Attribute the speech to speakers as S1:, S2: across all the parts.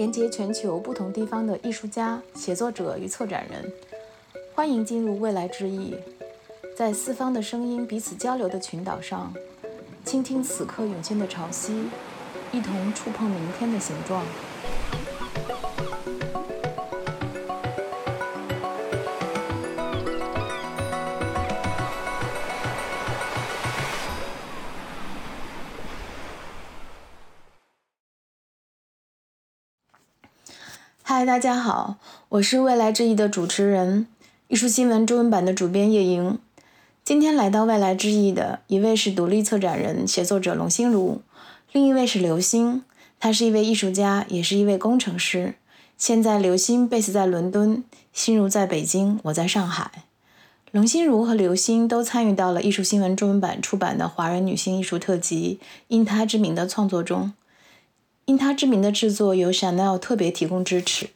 S1: 连接全球不同地方的艺术家、写作者与策展人。欢迎进入未来之翼，在四方的声音彼此交流的群岛上，倾听此刻涌现的潮汐，一同触碰明天的形状。大家好，我是未来之翼的主持人，艺术新闻中文版的主编叶莹。今天来到未来之翼的一位是独立策展人、写作者龙心如，另一位是刘星，他是一位艺术家，也是一位工程师。现在刘星 base 在伦敦，心如在北京，我在上海。龙心如和刘星都参与到了艺术新闻中文版出版的华人女性艺术特辑《因她之名》的创作中。因他之名的制作由 Chanel 特别提供支持。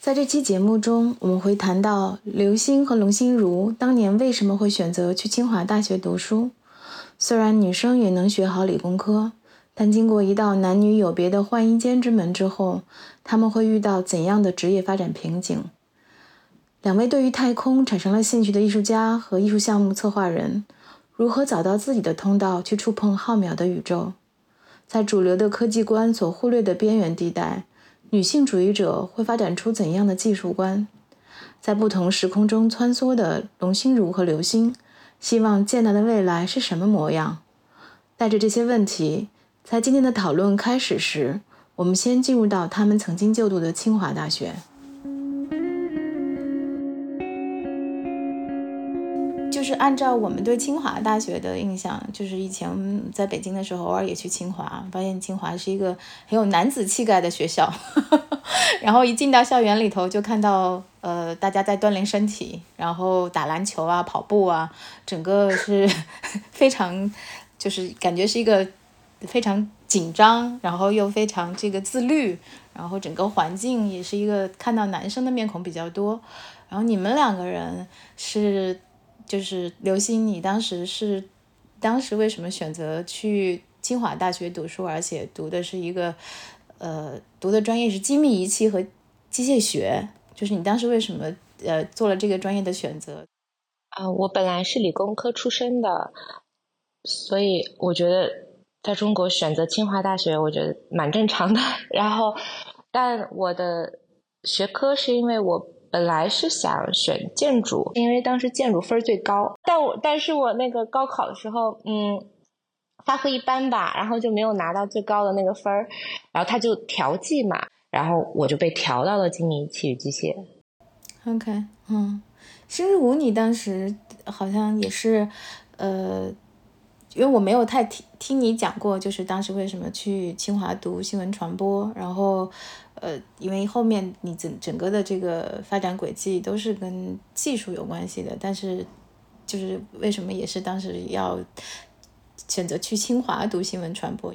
S1: 在这期节目中，我们会谈到刘星和龙心如当年为什么会选择去清华大学读书。虽然女生也能学好理工科，但经过一道男女有别的换衣间之门之后，他们会遇到怎样的职业发展瓶颈？两位对于太空产生了兴趣的艺术家和艺术项目策划人，如何找到自己的通道去触碰浩渺的宇宙？在主流的科技观所忽略的边缘地带，女性主义者会发展出怎样的技术观？在不同时空中穿梭的龙心如和流星，希望见到的未来是什么模样？带着这些问题，在今天的讨论开始时，我们先进入到他们曾经就读的清华大学。是按照我们对清华大学的印象，就是以前在北京的时候，偶尔也去清华，发现清华是一个很有男子气概的学校。然后一进到校园里头，就看到呃大家在锻炼身体，然后打篮球啊、跑步啊，整个是 非常就是感觉是一个非常紧张，然后又非常这个自律，然后整个环境也是一个看到男生的面孔比较多。然后你们两个人是。就是刘星，你当时是当时为什么选择去清华大学读书，而且读的是一个呃读的专业是精密仪器和机械学？就是你当时为什么呃做了这个专业的选择？
S2: 啊，我本来是理工科出身的，所以我觉得在中国选择清华大学，我觉得蛮正常的。然后，但我的学科是因为我。本来是想选建筑，因为当时建筑分最高。但我但是我那个高考的时候，嗯，发挥一般吧，然后就没有拿到最高的那个分儿。然后他就调剂嘛，然后我就被调到了精密仪器与机械。
S1: OK，嗯，新如你当时好像也是，呃，因为我没有太听听你讲过，就是当时为什么去清华读新闻传播，然后。呃，因为后面你整整个的这个发展轨迹都是跟技术有关系的，但是就是为什么也是当时要选择去清华读新闻传播？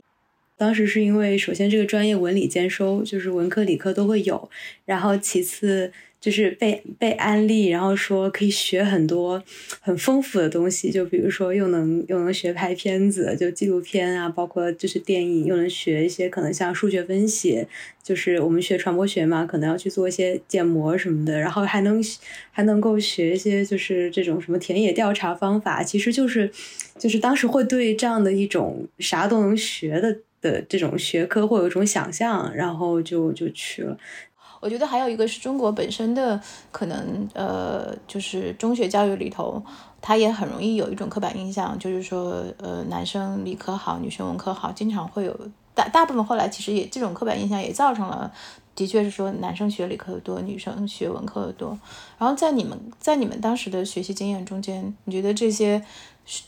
S3: 当时是因为首先这个专业文理兼收，就是文科理科都会有，然后其次。就是被被安利，然后说可以学很多很丰富的东西，就比如说又能又能学拍片子，就纪录片啊，包括就是电影，又能学一些可能像数学分析，就是我们学传播学嘛，可能要去做一些建模什么的，然后还能还能够学一些就是这种什么田野调查方法，其实就是就是当时会对这样的一种啥都能学的的这种学科会有一种想象，然后就就去了。
S1: 我觉得还有一个是中国本身的可能，呃，就是中学教育里头，它也很容易有一种刻板印象，就是说，呃，男生理科好，女生文科好，经常会有大大部分后来其实也这种刻板印象也造成了，的确是说男生学理科的多，女生学文科的多。然后在你们在你们当时的学习经验中间，你觉得这些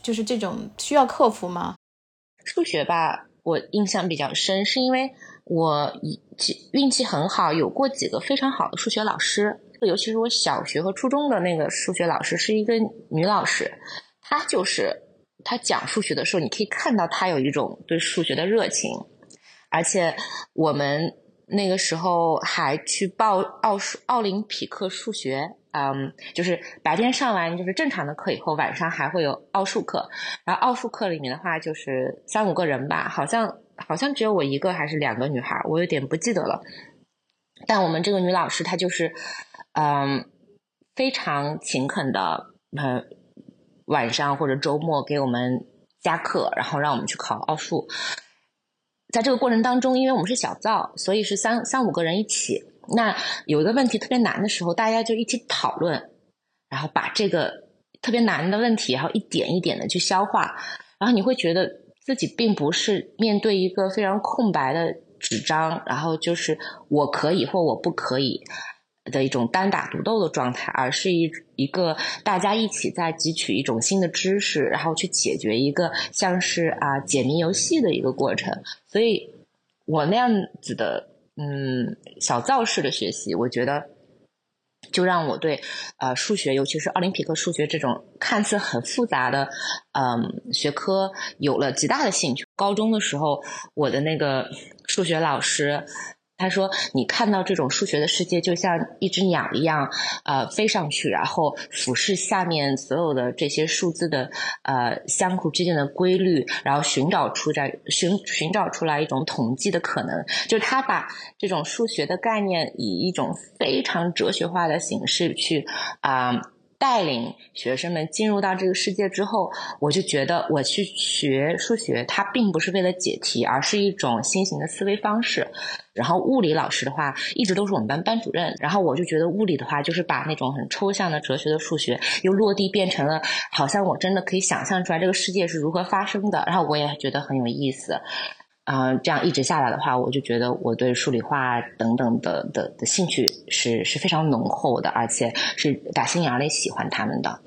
S1: 就是这种需要克服吗？
S2: 数学吧，我印象比较深，是因为。我运气很好，有过几个非常好的数学老师，尤其是我小学和初中的那个数学老师是一个女老师，她就是她讲数学的时候，你可以看到她有一种对数学的热情，而且我们那个时候还去报奥数奥林匹克数学嗯，就是白天上完就是正常的课以后，晚上还会有奥数课。然后奥数课里面的话，就是三五个人吧，好像好像只有我一个还是两个女孩，我有点不记得了。但我们这个女老师她就是，嗯，非常勤恳的，嗯，晚上或者周末给我们加课，然后让我们去考奥数。在这个过程当中，因为我们是小灶，所以是三三五个人一起。那有一个问题特别难的时候，大家就一起讨论，然后把这个特别难的问题，然后一点一点的去消化。然后你会觉得自己并不是面对一个非常空白的纸张，然后就是我可以或我不可以。的一种单打独斗的状态，而是一一个大家一起在汲取一种新的知识，然后去解决一个像是啊解谜游戏的一个过程。所以，我那样子的嗯小造式的学习，我觉得就让我对呃数学，尤其是奥林匹克数学这种看似很复杂的嗯学科有了极大的兴趣。高中的时候，我的那个数学老师。他说：“你看到这种数学的世界，就像一只鸟一样，呃，飞上去，然后俯视下面所有的这些数字的呃相互之间的规律，然后寻找出在寻寻找出来一种统计的可能。就是他把这种数学的概念以一种非常哲学化的形式去啊。”带领学生们进入到这个世界之后，我就觉得我去学数学，它并不是为了解题，而是一种新型的思维方式。然后物理老师的话，一直都是我们班班主任。然后我就觉得物理的话，就是把那种很抽象的哲学的数学，又落地变成了好像我真的可以想象出来这个世界是如何发生的。然后我也觉得很有意思。啊，这样一直下来的话，我就觉得我对数理化等等的的的兴趣是是非常浓厚的，而且是打心眼里喜欢他们的。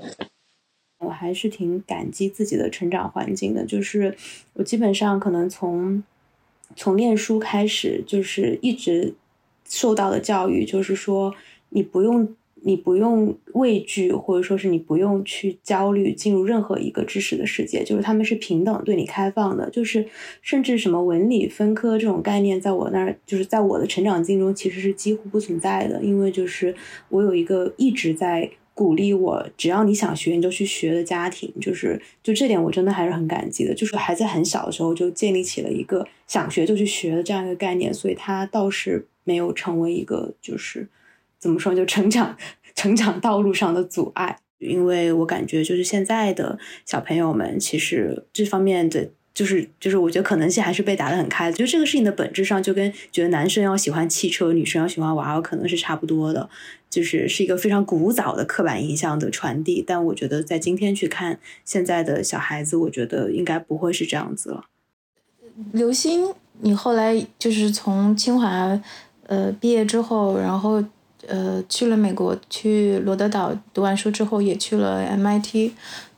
S3: 我还是挺感激自己的成长环境的，就是我基本上可能从从念书开始，就是一直受到的教育，就是说你不用。你不用畏惧，或者说是你不用去焦虑进入任何一个知识的世界，就是他们是平等对你开放的，就是甚至什么文理分科这种概念，在我那儿就是在我的成长境中其实是几乎不存在的，因为就是我有一个一直在鼓励我，只要你想学你就去学的家庭，就是就这点我真的还是很感激的，就是还在很小的时候就建立起了一个想学就去学的这样一个概念，所以它倒是没有成为一个就是。怎么说？就成长成长道路上的阻碍，因为我感觉就是现在的小朋友们，其实这方面的就是就是，我觉得可能性还是被打得很开。就这个事情的本质上，就跟觉得男生要喜欢汽车，女生要喜欢娃娃，可能是差不多的，就是是一个非常古早的刻板印象的传递。但我觉得在今天去看现在的小孩子，我觉得应该不会是这样子了。
S1: 刘星，你后来就是从清华呃毕业之后，然后。呃，去了美国，去罗德岛读完书之后，也去了 MIT，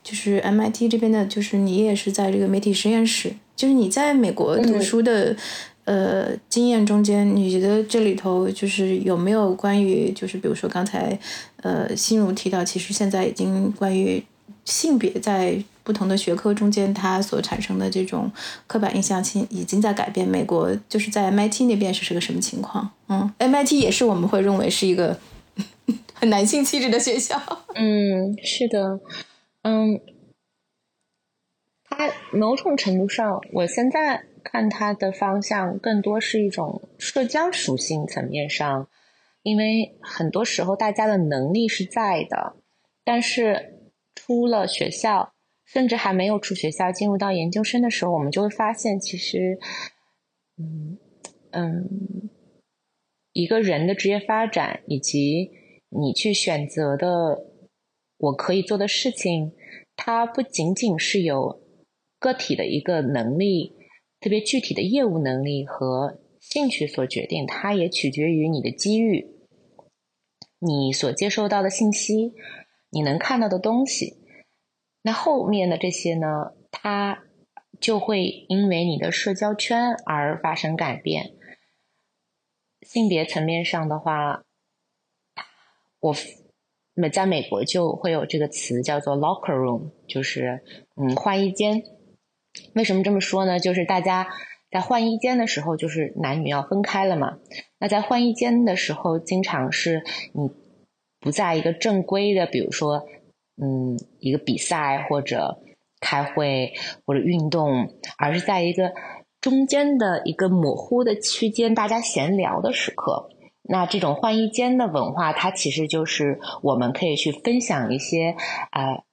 S1: 就是 MIT 这边的，就是你也是在这个媒体实验室，就是你在美国读书的，呃，经验中间，你觉得这里头就是有没有关于，就是比如说刚才，呃，心如提到，其实现在已经关于性别在不同的学科中间，它所产生的这种刻板印象，其已经在改变。美国就是在 MIT 那边是是个什么情况？嗯，MIT 也是我们会认为是一个 很男性气质的学校。
S2: 嗯，是的，嗯，它某种程度上，我现在看它的方向更多是一种社交属性层面上，因为很多时候大家的能力是在的，但是出了学校。甚至还没有出学校，进入到研究生的时候，我们就会发现，其实，嗯嗯，一个人的职业发展以及你去选择的我可以做的事情，它不仅仅是有个体的一个能力，特别具体的业务能力和兴趣所决定，它也取决于你的机遇，你所接收到的信息，你能看到的东西。那后面的这些呢，它就会因为你的社交圈而发生改变。性别层面上的话，我那在美国就会有这个词叫做 locker room，就是嗯换衣间。为什么这么说呢？就是大家在换衣间的时候，就是男女要分开了嘛。那在换衣间的时候，经常是你。不在一个正规的，比如说，嗯，一个比赛或者开会或者运动，而是在一个中间的一个模糊的区间，大家闲聊的时刻。那这种换衣间的文化，它其实就是我们可以去分享一些啊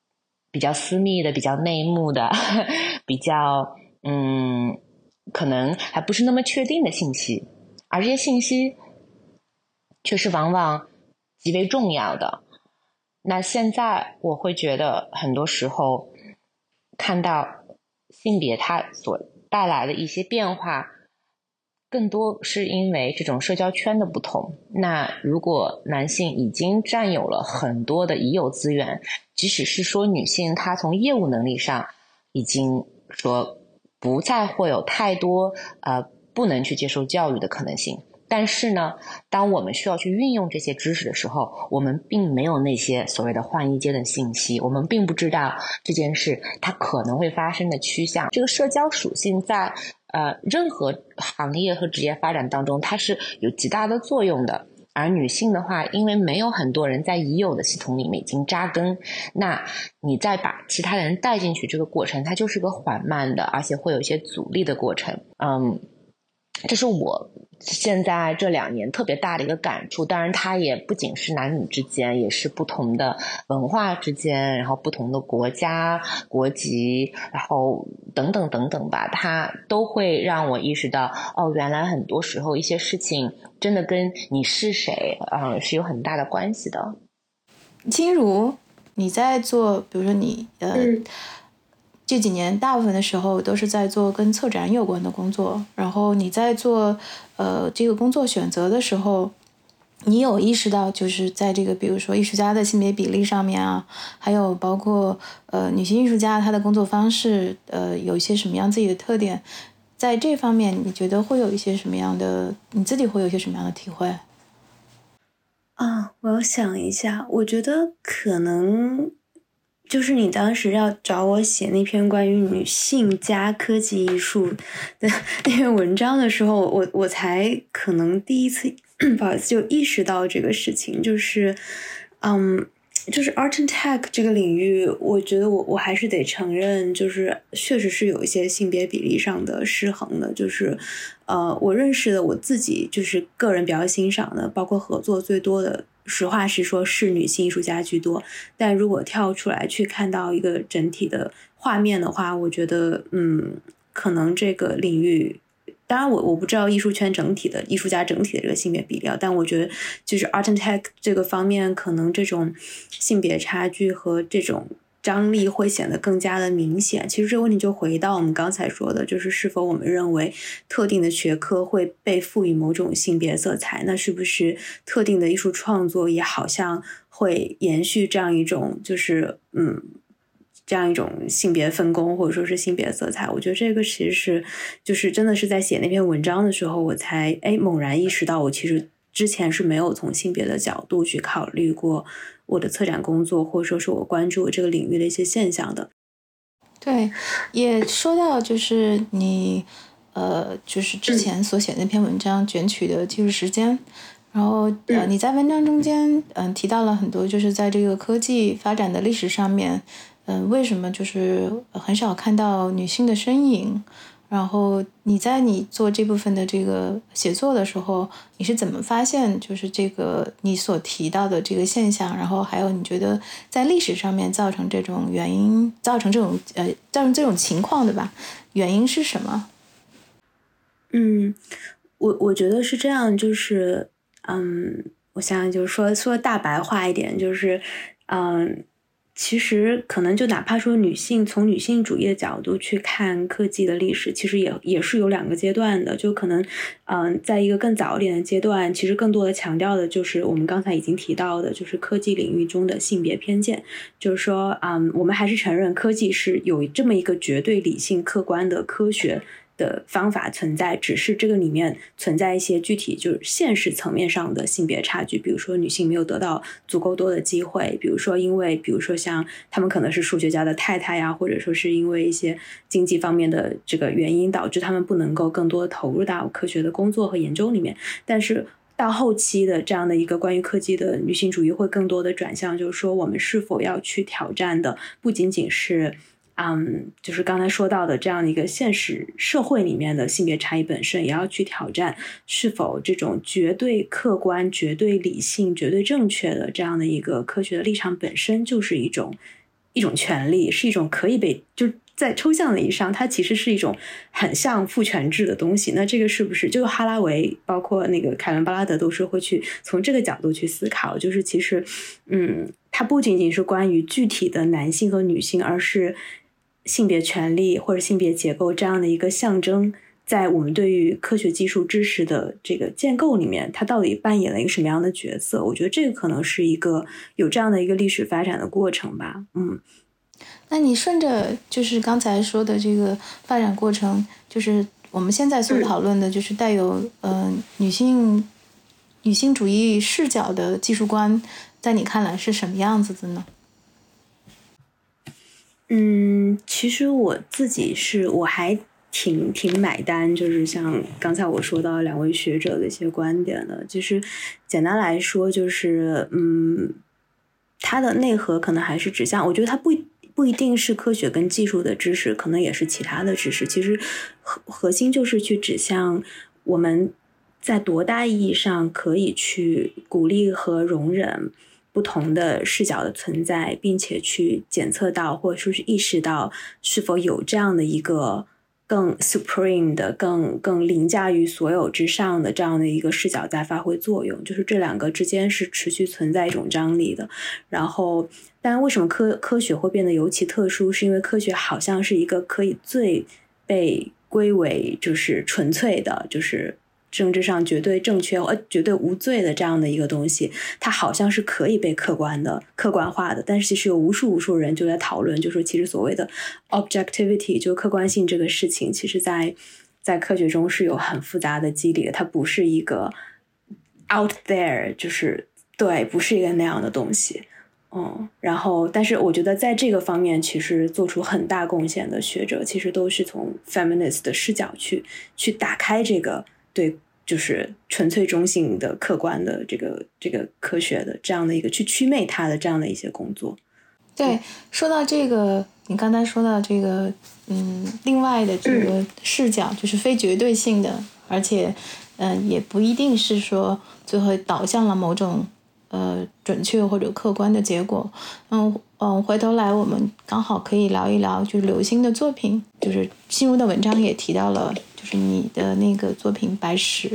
S2: 比较私密的、比较内幕的、比较嗯可能还不是那么确定的信息，而这些信息却是往往极为重要的。那现在我会觉得，很多时候看到性别它所带来的一些变化。更多是因为这种社交圈的不同。那如果男性已经占有了很多的已有资源，即使是说女性她从业务能力上已经说不再会有太多呃不能去接受教育的可能性，但是呢，当我们需要去运用这些知识的时候，我们并没有那些所谓的换衣间的信息，我们并不知道这件事它可能会发生的趋向。这个社交属性在。呃，任何行业和职业发展当中，它是有极大的作用的。而女性的话，因为没有很多人在已有的系统里面已经扎根，那你再把其他人带进去，这个过程它就是个缓慢的，而且会有一些阻力的过程。嗯，这是我。现在这两年特别大的一个感触，当然它也不仅是男女之间，也是不同的文化之间，然后不同的国家、国籍，然后等等等等吧，它都会让我意识到，哦，原来很多时候一些事情真的跟你是谁，嗯，是有很大的关系的。
S1: 金如，你在做，比如说你呃。这几年大部分的时候都是在做跟策展有关的工作，然后你在做呃这个工作选择的时候，你有意识到就是在这个比如说艺术家的性别比例上面啊，还有包括呃女性艺术家她的工作方式呃有一些什么样自己的特点，在这方面你觉得会有一些什么样的你自己会有一些什么样的体会？
S3: 啊，我要想一下，我觉得可能。就是你当时要找我写那篇关于女性加科技艺术的 那篇文章的时候，我我才可能第一次不好意思就意识到这个事情，就是嗯，就是 art and tech 这个领域，我觉得我我还是得承认，就是确实是有一些性别比例上的失衡的，就是呃，我认识的我自己就是个人比较欣赏的，包括合作最多的。实话实说，是女性艺术家居多。但如果跳出来去看到一个整体的画面的话，我觉得，嗯，可能这个领域，当然我我不知道艺术圈整体的艺术家整体的这个性别比例，但我觉得就是 art and tech 这个方面，可能这种性别差距和这种。张力会显得更加的明显。其实这个问题就回到我们刚才说的，就是是否我们认为特定的学科会被赋予某种性别色彩？那是不是特定的艺术创作也好像会延续这样一种，就是嗯，这样一种性别分工或者说是性别色彩？我觉得这个其实是就是真的是在写那篇文章的时候，我才哎猛然意识到，我其实之前是没有从性别的角度去考虑过。我的策展工作，或者说是我关注这个领域的一些现象的。
S1: 对，也说到就是你，呃，就是之前所写那篇文章卷取的技术时间，然后呃，你在文章中间嗯提到了很多，就是在这个科技发展的历史上面，嗯，为什么就是很少看到女性的身影？然后你在你做这部分的这个写作的时候，你是怎么发现就是这个你所提到的这个现象？然后还有你觉得在历史上面造成这种原因，造成这种呃造成这种情况的吧？原因是什么？
S3: 嗯，我我觉得是这样，就是嗯，我想想，就是说说大白话一点，就是嗯。其实可能就哪怕说女性从女性主义的角度去看科技的历史，其实也也是有两个阶段的。就可能，嗯，在一个更早一点的阶段，其实更多的强调的就是我们刚才已经提到的，就是科技领域中的性别偏见。就是说，嗯，我们还是承认科技是有这么一个绝对理性、客观的科学。的方法存在，只是这个里面存在一些具体就是现实层面上的性别差距，比如说女性没有得到足够多的机会，比如说因为比如说像他们可能是数学家的太太呀，或者说是因为一些经济方面的这个原因导致他们不能够更多投入到科学的工作和研究里面，但是。到后期的这样的一个关于科技的女性主义会更多的转向，就是说我们是否要去挑战的不仅仅是。嗯，就是刚才说到的这样的一个现实社会里面的性别差异本身，也要去挑战是否这种绝对客观、绝对理性、绝对正确的这样的一个科学的立场本身就是一种一种权利，是一种可以被就在抽象的意义上，它其实是一种很像父权制的东西。那这个是不是就哈拉维，包括那个凯伦巴拉德都是会去从这个角度去思考？就是其实，嗯，它不仅仅是关于具体的男性和女性，而是。性别权利或者性别结构这样的一个象征，在我们对于科学技术知识的这个建构里面，它到底扮演了一个什么样的角色？我觉得这个可能是一个有这样的一个历史发展的过程吧。嗯，
S1: 那你顺着就是刚才说的这个发展过程，就是我们现在所讨论的，就是带有嗯女性女性主义视角的技术观，在你看来是什么样子的呢？
S3: 嗯，其实我自己是我还挺挺买单，就是像刚才我说到两位学者的一些观点的，就是简单来说，就是嗯，它的内核可能还是指向，我觉得它不不一定是科学跟技术的知识，可能也是其他的知识。其实核核心就是去指向我们在多大意义上可以去鼓励和容忍。不同的视角的存在，并且去检测到，或者说是意识到是否有这样的一个更 supreme 的、更更凌驾于所有之上的这样的一个视角在发挥作用，就是这两个之间是持续存在一种张力的。然后，但为什么科科学会变得尤其特殊？是因为科学好像是一个可以最被归为就是纯粹的，就是。政治上绝对正确，呃，绝对无罪的这样的一个东西，它好像是可以被客观的、客观化的。但是其实有无数无数人就在讨论，就说其实所谓的 objectivity 就客观性这个事情，其实在在科学中是有很复杂的机理的。它不是一个 out there，就是对，不是一个那样的东西。嗯，然后，但是我觉得在这个方面，其实做出很大贡献的学者，其实都是从 feminist 的视角去去打开这个。对，就是纯粹中性的、客观的这个这个科学的这样的一个去祛魅它的这样的一些工作。
S1: 对，说到这个，你刚才说到这个，嗯，另外的这个视角就是非绝对性的，而且，嗯，也不一定是说最后导向了某种呃准确或者客观的结果。嗯嗯，回头来我们刚好可以聊一聊，就是刘星的作品，就是新如的文章也提到了。就是你的那个作品《白石》，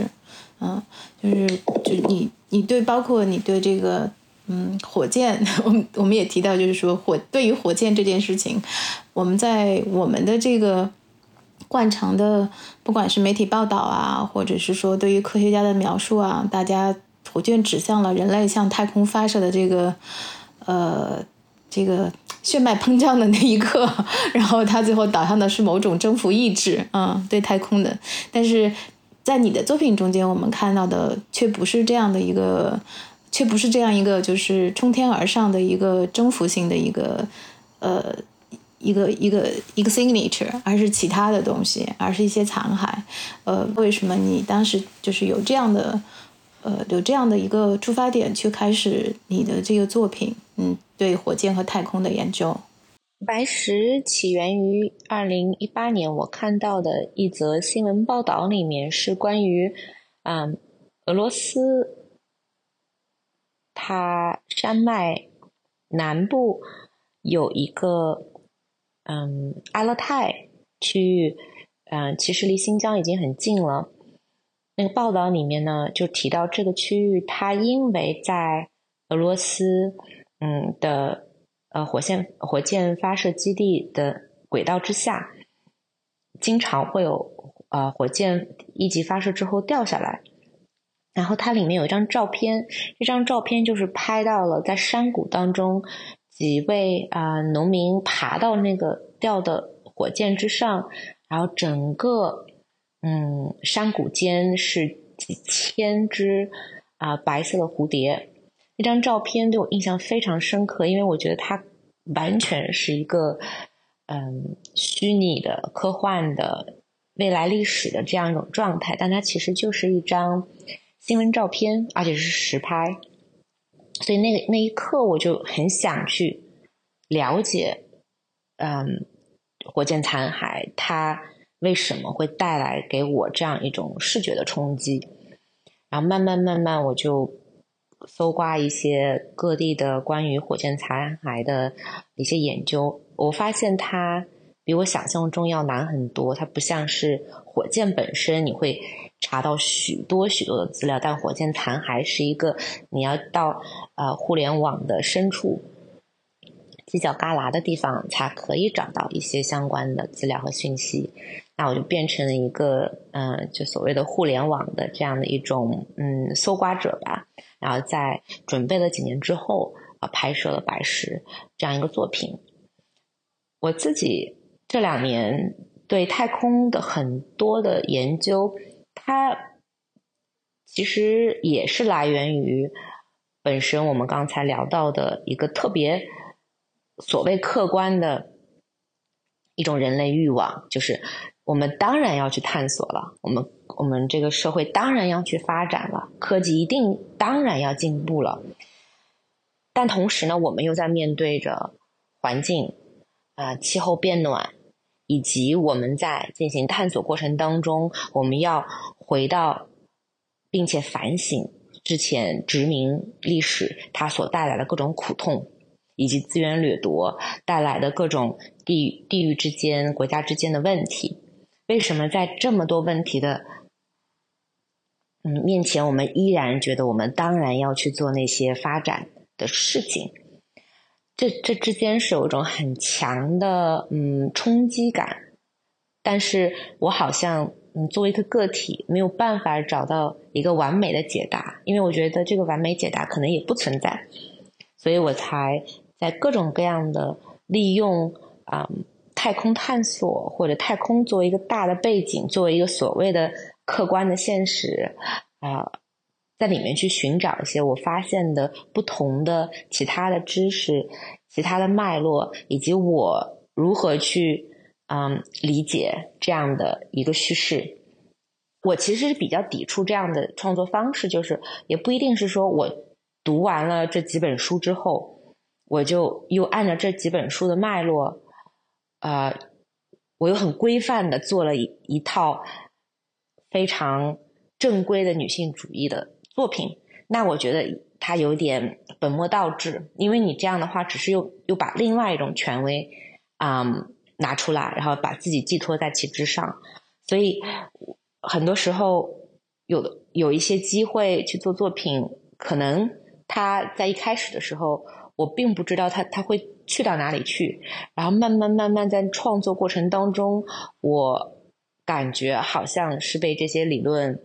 S1: 嗯，就是就你你对包括你对这个嗯火箭，我们我们也提到，就是说火对于火箭这件事情，我们在我们的这个惯常的不管是媒体报道啊，或者是说对于科学家的描述啊，大家火箭指向了人类向太空发射的这个呃。这个血脉膨胀的那一刻，然后他最后导向的是某种征服意志，嗯，对太空的。但是在你的作品中间，我们看到的却不是这样的一个，却不是这样一个就是冲天而上的一个征服性的一个，呃，一个一个一个 signature，而是其他的东西，而是一些残骸。呃，为什么你当时就是有这样的？呃，有这样的一个出发点去开始你的这个作品，嗯，对火箭和太空的研究。
S2: 白石起源于二零一八年，我看到的一则新闻报道，里面是关于，嗯，俄罗斯，它山脉南部有一个，嗯，阿勒泰区域，嗯，其实离新疆已经很近了。那个报道里面呢，就提到这个区域，它因为在俄罗斯，嗯的呃火箭火箭发射基地的轨道之下，经常会有呃火箭一级发射之后掉下来。然后它里面有一张照片，这张照片就是拍到了在山谷当中几位啊农民爬到那个掉的火箭之上，然后整个。嗯，山谷间是几千只啊白色的蝴蝶。那张照片对我印象非常深刻，因为我觉得它完全是一个嗯虚拟的、科幻的未来历史的这样一种状态，但它其实就是一张新闻照片，而且是实拍。所以那个那一刻，我就很想去了解，嗯，火箭残骸它为什么会带来给我这样一种视觉的冲击。然后慢慢慢慢，我就搜刮一些各地的关于火箭残骸的一些研究。我发现它比我想象中要难很多。它不像是火箭本身，你会查到许多许多的资料，但火箭残骸是一个你要到呃互联网的深处、犄角旮旯的地方才可以找到一些相关的资料和讯息。那我就变成了一个，嗯，就所谓的互联网的这样的一种，嗯，搜刮者吧。然后在准备了几年之后，啊，拍摄了《白石》这样一个作品。我自己这两年对太空的很多的研究，它其实也是来源于本身我们刚才聊到的一个特别所谓客观的一种人类欲望，就是。我们当然要去探索了，我们我们这个社会当然要去发展了，科技一定当然要进步了。但同时呢，我们又在面对着环境啊气候变暖，以及我们在进行探索过程当中，我们要回到并且反省之前殖民历史它所带来的各种苦痛，以及资源掠夺带来的各种地地域之间、国家之间的问题。为什么在这么多问题的嗯面前，我们依然觉得我们当然要去做那些发展的事情？这这之间是有一种很强的嗯冲击感，但是我好像嗯作为一个个体没有办法找到一个完美的解答，因为我觉得这个完美解答可能也不存在，所以我才在各种各样的利用啊。太空探索，或者太空作为一个大的背景，作为一个所谓的客观的现实啊，在里面去寻找一些我发现的不同的其他的知识、其他的脉络，以及我如何去嗯理解这样的一个叙事。我其实是比较抵触这样的创作方式，就是也不一定是说我读完了这几本书之后，我就又按照这几本书的脉络。呃，我又很规范的做了一一套非常正规的女性主义的作品，那我觉得它有点本末倒置，因为你这样的话，只是又又把另外一种权威啊拿出来，然后把自己寄托在其之上，所以很多时候有有一些机会去做作品，可能他在一开始的时候，我并不知道他他会。去到哪里去？然后慢慢慢慢在创作过程当中，我感觉好像是被这些理论，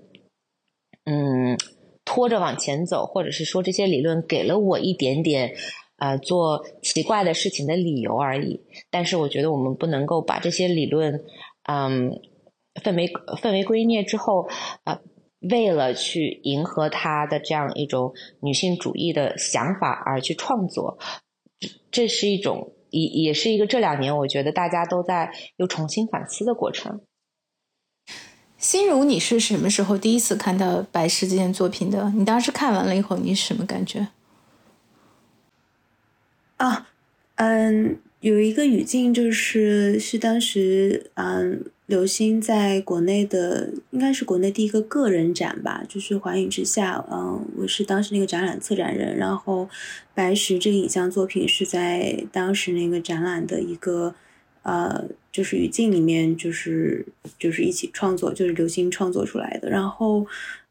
S2: 嗯，拖着往前走，或者是说这些理论给了我一点点呃做奇怪的事情的理由而已。但是我觉得我们不能够把这些理论，嗯，分为分为归臬之后，啊，为了去迎合他的这样一种女性主义的想法而去创作。这是一种，也也是一个这两年我觉得大家都在又重新反思的过程。
S1: 心如，你是什么时候第一次看到《白石》这件作品的？你当时看完了以后，你什么感觉？
S3: 啊，嗯，有一个语境，就是是当时，嗯。刘星在国内的应该是国内第一个个人展吧，就是《环影之下》。嗯，我是当时那个展览策展人。然后，《白石》这个影像作品是在当时那个展览的一个呃，就是语境里面，就是就是一起创作，就是刘星创作出来的。然后，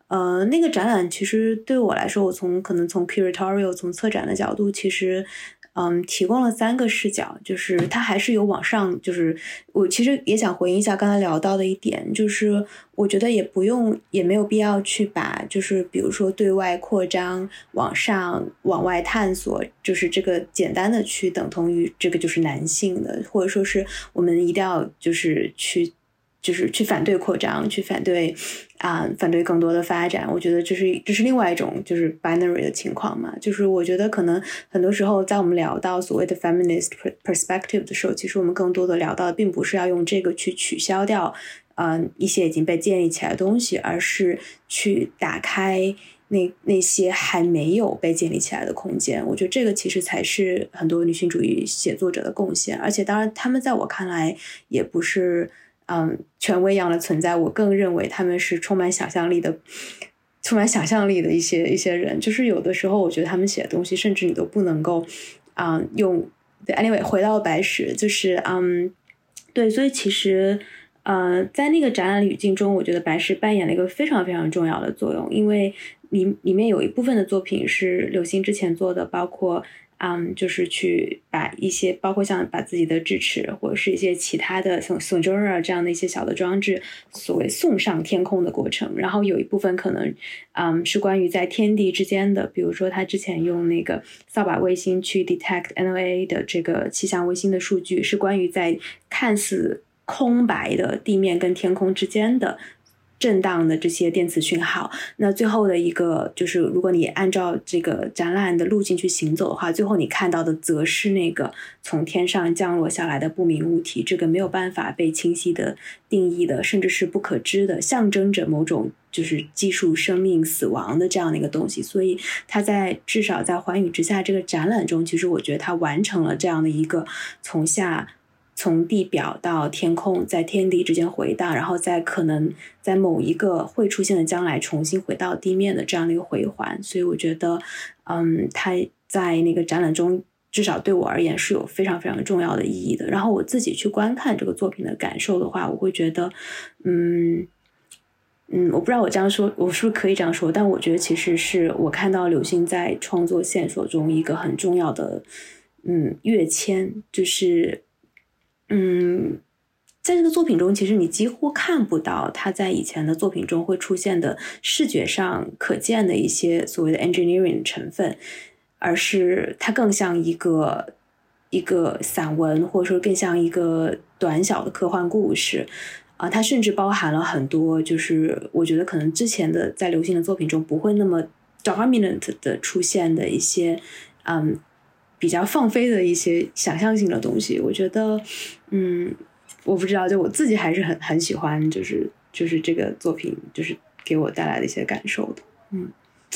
S3: 呃，那个展览其实对我来说，我从可能从 curatorial 从策展的角度，其实。嗯，提供了三个视角，就是它还是有往上，就是我其实也想回应一下刚才聊到的一点，就是我觉得也不用，也没有必要去把，就是比如说对外扩张、往上、往外探索，就是这个简单的去等同于这个就是男性的，或者说是我们一定要就是去。就是去反对扩张，去反对啊，反对更多的发展。我觉得这是这是另外一种就是 binary 的情况嘛。就是我觉得可能很多时候在我们聊到所谓的 feminist perspective 的时候，其实我们更多的聊到的并不是要用这个去取消掉嗯一些已经被建立起来的东西，而是去打开那那些还没有被建立起来的空间。我觉得这个其实才是很多女性主义写作者的贡献。而且，当然，他们在我看来也不是嗯权威一样的存在。我更认为他们是充满想象力的。充满想象力的一些一些人，就是有的时候我觉得他们写的东西，甚至你都不能够，啊，用。Anyway，回到白石，就是嗯，对，所以其实呃，在那个展览语境中，我觉得白石扮演了一个非常非常重要的作用，因为里里面有一部分的作品是刘星之前做的，包括。嗯，就是去把一些，包括像把自己的智齿或者是一些其他的像 Sojourner 这样的一些小的装置，所谓送上天空的过程。然后有一部分可能，嗯，是关于在天地之间的，比如说他之前用那个扫把卫星去 detect NOAA 的这个气象卫星的数据，是关于在看似空白的地面跟天空之间的。震荡的这些电磁讯号，那最后的一个就是，如果你按照这个展览的路径去行走的话，最后你看到的则是那个从天上降落下来的不明物体，这个没有办法被清晰的定义的，甚至是不可知的，象征着某种就是技术生命死亡的这样的一个东西。所以，它在至少在寰宇之下这个展览中，其实我觉得它完成了这样的一个从下。从地表到天空，在天地之间回荡，然后在可能在某一个会出现的将来重新回到地面的这样的一个回环，所以我觉得，嗯，它在那个展览中，至少对我而言是有非常非常重要的意义的。然后我自己去观看这个作品的感受的话，我会觉得，嗯嗯，我不知道我这样说，我是不是可以这样说？但我觉得其实是我看到刘星在创作线索中一个很重要的，嗯，跃迁，就是。嗯，在这个作品中，其实你几乎看不到他在以前的作品中会出现的视觉上可见的一些所谓的 engineering 成分，而是它更像一个一个散文，或者说更像一个短小的科幻故事啊。它甚至包含了很多，就是我觉得可能之前的在流行的作品中不会那么 dominant 的出现的一些，嗯。比较放飞的一些想象性的东西，我觉得，嗯，我不知道，就我自己还是很很喜欢，就是就是这个作品，就是给我带来的一些感受的，嗯，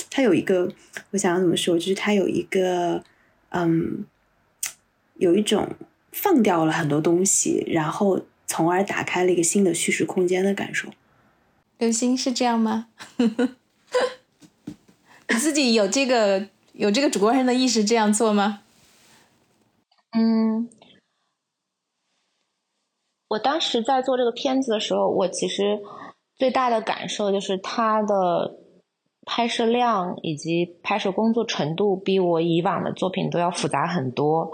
S3: 它有一个，我想要怎么说，就是它有一个，嗯，有一种放掉了很多东西，然后从而打开了一个新的叙事空间的感受。
S1: 刘星是这样吗？你自己有这个有这个主观上的意识这样做吗？
S2: 嗯，我当时在做这个片子的时候，我其实最大的感受就是它的拍摄量以及拍摄工作程度比我以往的作品都要复杂很多。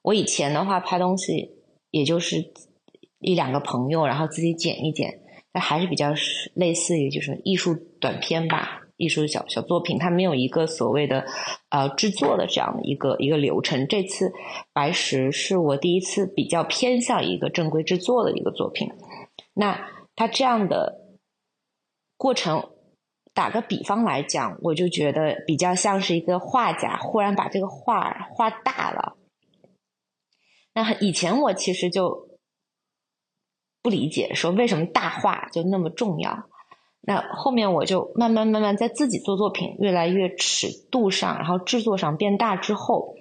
S2: 我以前的话拍东西，也就是一两个朋友，然后自己剪一剪，那还是比较类似于就是艺术短片吧。艺术小小作品，它没有一个所谓的呃制作的这样的一个一个流程。这次白石是我第一次比较偏向一个正规制作的一个作品。那它这样的过程，打个比方来讲，我就觉得比较像是一个画家忽然把这个画画大了。那以前我其实就不理解，说为什么大画就那么重要。那后面我就慢慢慢慢在自己做作品，越来越尺度上，然后制作上变大之后，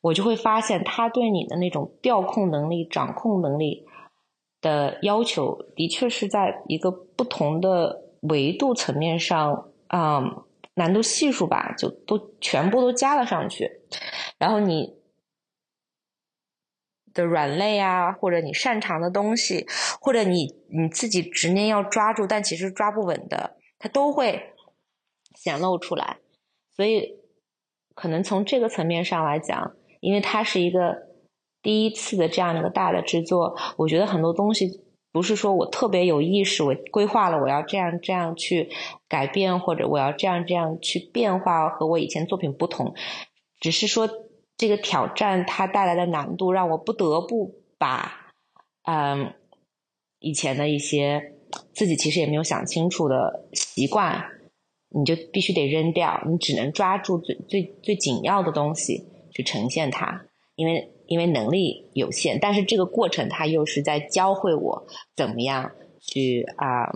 S2: 我就会发现他对你的那种调控能力、掌控能力的要求，的确是在一个不同的维度层面上，啊，难度系数吧，就都全部都加了上去，然后你。的软肋啊，或者你擅长的东西，或者你你自己执念要抓住，但其实抓不稳的，它都会显露出来。所以，可能从这个层面上来讲，因为它是一个第一次的这样一个大的制作，我觉得很多东西不是说我特别有意识，我规划了我要这样这样去改变，或者我要这样这样去变化，和我以前作品不同，只是说。这个挑战它带来的难度，让我不得不把，嗯，以前的一些自己其实也没有想清楚的习惯，你就必须得扔掉，你只能抓住最最最紧要的东西去呈现它，因为因为能力有限，但是这个过程它又是在教会我怎么样去啊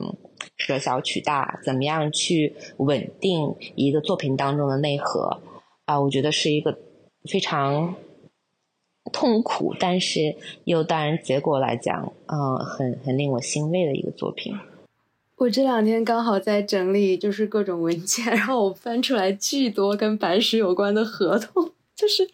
S2: 舍小取大，怎么样去稳定一个作品当中的内核。啊，我觉得是一个非常痛苦，但是又当然结果来讲，嗯，很很令我欣慰的一个作品。
S3: 我这两天刚好在整理，就是各种文件，然后我翻出来巨多跟白石有关的合同，就是